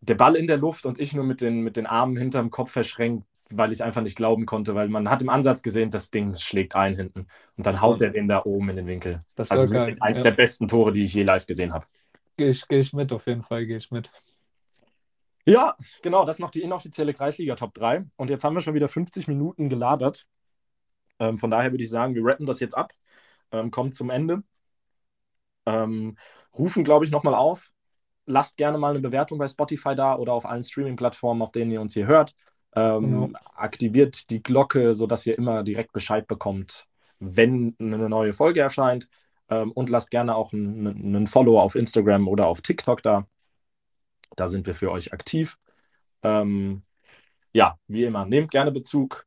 der Ball in der Luft und ich nur mit den, mit den Armen hinterm Kopf verschränkt, weil ich einfach nicht glauben konnte, weil man hat im Ansatz gesehen, das Ding schlägt ein hinten und dann haut er den da oben in den Winkel. Das Also geil. wirklich eins Ja. der besten Tore, die ich je live gesehen habe. Gehe ich, geh ich mit, auf jeden Fall gehe ich mit. Ja, genau, das ist noch die inoffizielle Kreisliga Top 3. Und jetzt haben wir schon wieder 50 Minuten gelabert. Ähm, von daher würde ich sagen, wir rappen das jetzt ab, ähm, kommen zum Ende. Ähm, rufen, glaube ich, nochmal auf. Lasst gerne mal eine Bewertung bei Spotify da oder auf allen Streaming-Plattformen, auf denen ihr uns hier hört. Ähm, Genau. Aktiviert die Glocke, sodass ihr immer direkt Bescheid bekommt, wenn eine neue Folge erscheint. Ähm, und lasst gerne auch einen, einen Follow auf Instagram oder auf TikTok da. Da sind wir für euch aktiv. Ähm, ja, wie immer, nehmt gerne Bezug.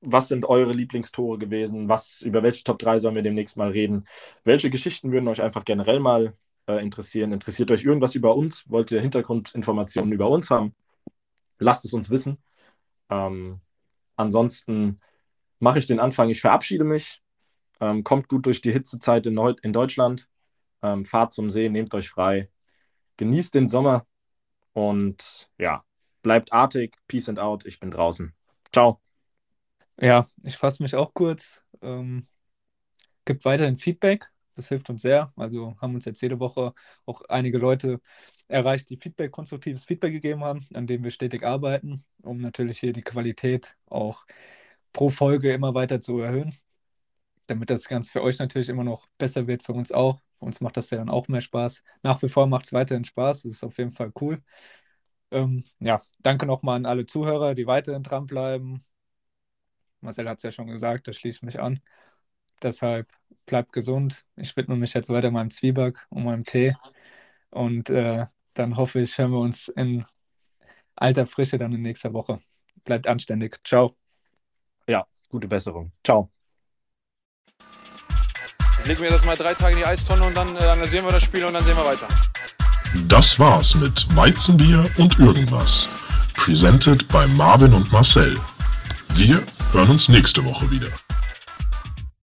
Was sind eure Lieblingstore gewesen? Was, über welche Top 3 sollen wir demnächst mal reden? Welche Geschichten würden euch einfach generell mal äh, interessieren? Interessiert euch irgendwas über uns? Wollt ihr Hintergrundinformationen über uns haben? Lasst es uns wissen. Ähm, ansonsten mache ich den Anfang. Ich verabschiede mich. Ähm, kommt gut durch die Hitzezeit in, in Deutschland. Ähm, fahrt zum See, nehmt euch frei. Genießt den Sommer und ja, bleibt artig. Peace and out. Ich bin draußen. Ciao. Ja, ich fasse mich auch kurz. Ähm, gibt weiterhin Feedback. Das hilft uns sehr. Also haben uns jetzt jede Woche auch einige Leute erreicht, die Feedback, konstruktives Feedback gegeben haben, an dem wir stetig arbeiten, um natürlich hier die Qualität auch pro Folge immer weiter zu erhöhen. Damit das Ganze für euch natürlich immer noch besser wird, für uns auch. Für uns macht das ja dann auch mehr Spaß. Nach wie vor macht es weiterhin Spaß. Das ist auf jeden Fall cool. Ähm, ja, danke nochmal an alle Zuhörer, die weiterhin dranbleiben. Marcel hat es ja schon gesagt, da schließe ich mich an. Deshalb bleibt gesund. Ich widme mich jetzt weiter meinem Zwieback und meinem Tee. Und äh, dann hoffe ich, hören wir uns in alter Frische dann in nächster Woche. Bleibt anständig. Ciao. Ja, gute Besserung. Ciao. Ich lege mir das mal drei Tage in die Eistonne und dann äh, analysieren wir das Spiel und dann sehen wir weiter. Das war's mit Weizenbier und irgendwas. Presented bei Marvin und Marcel. Wir hören uns nächste Woche wieder.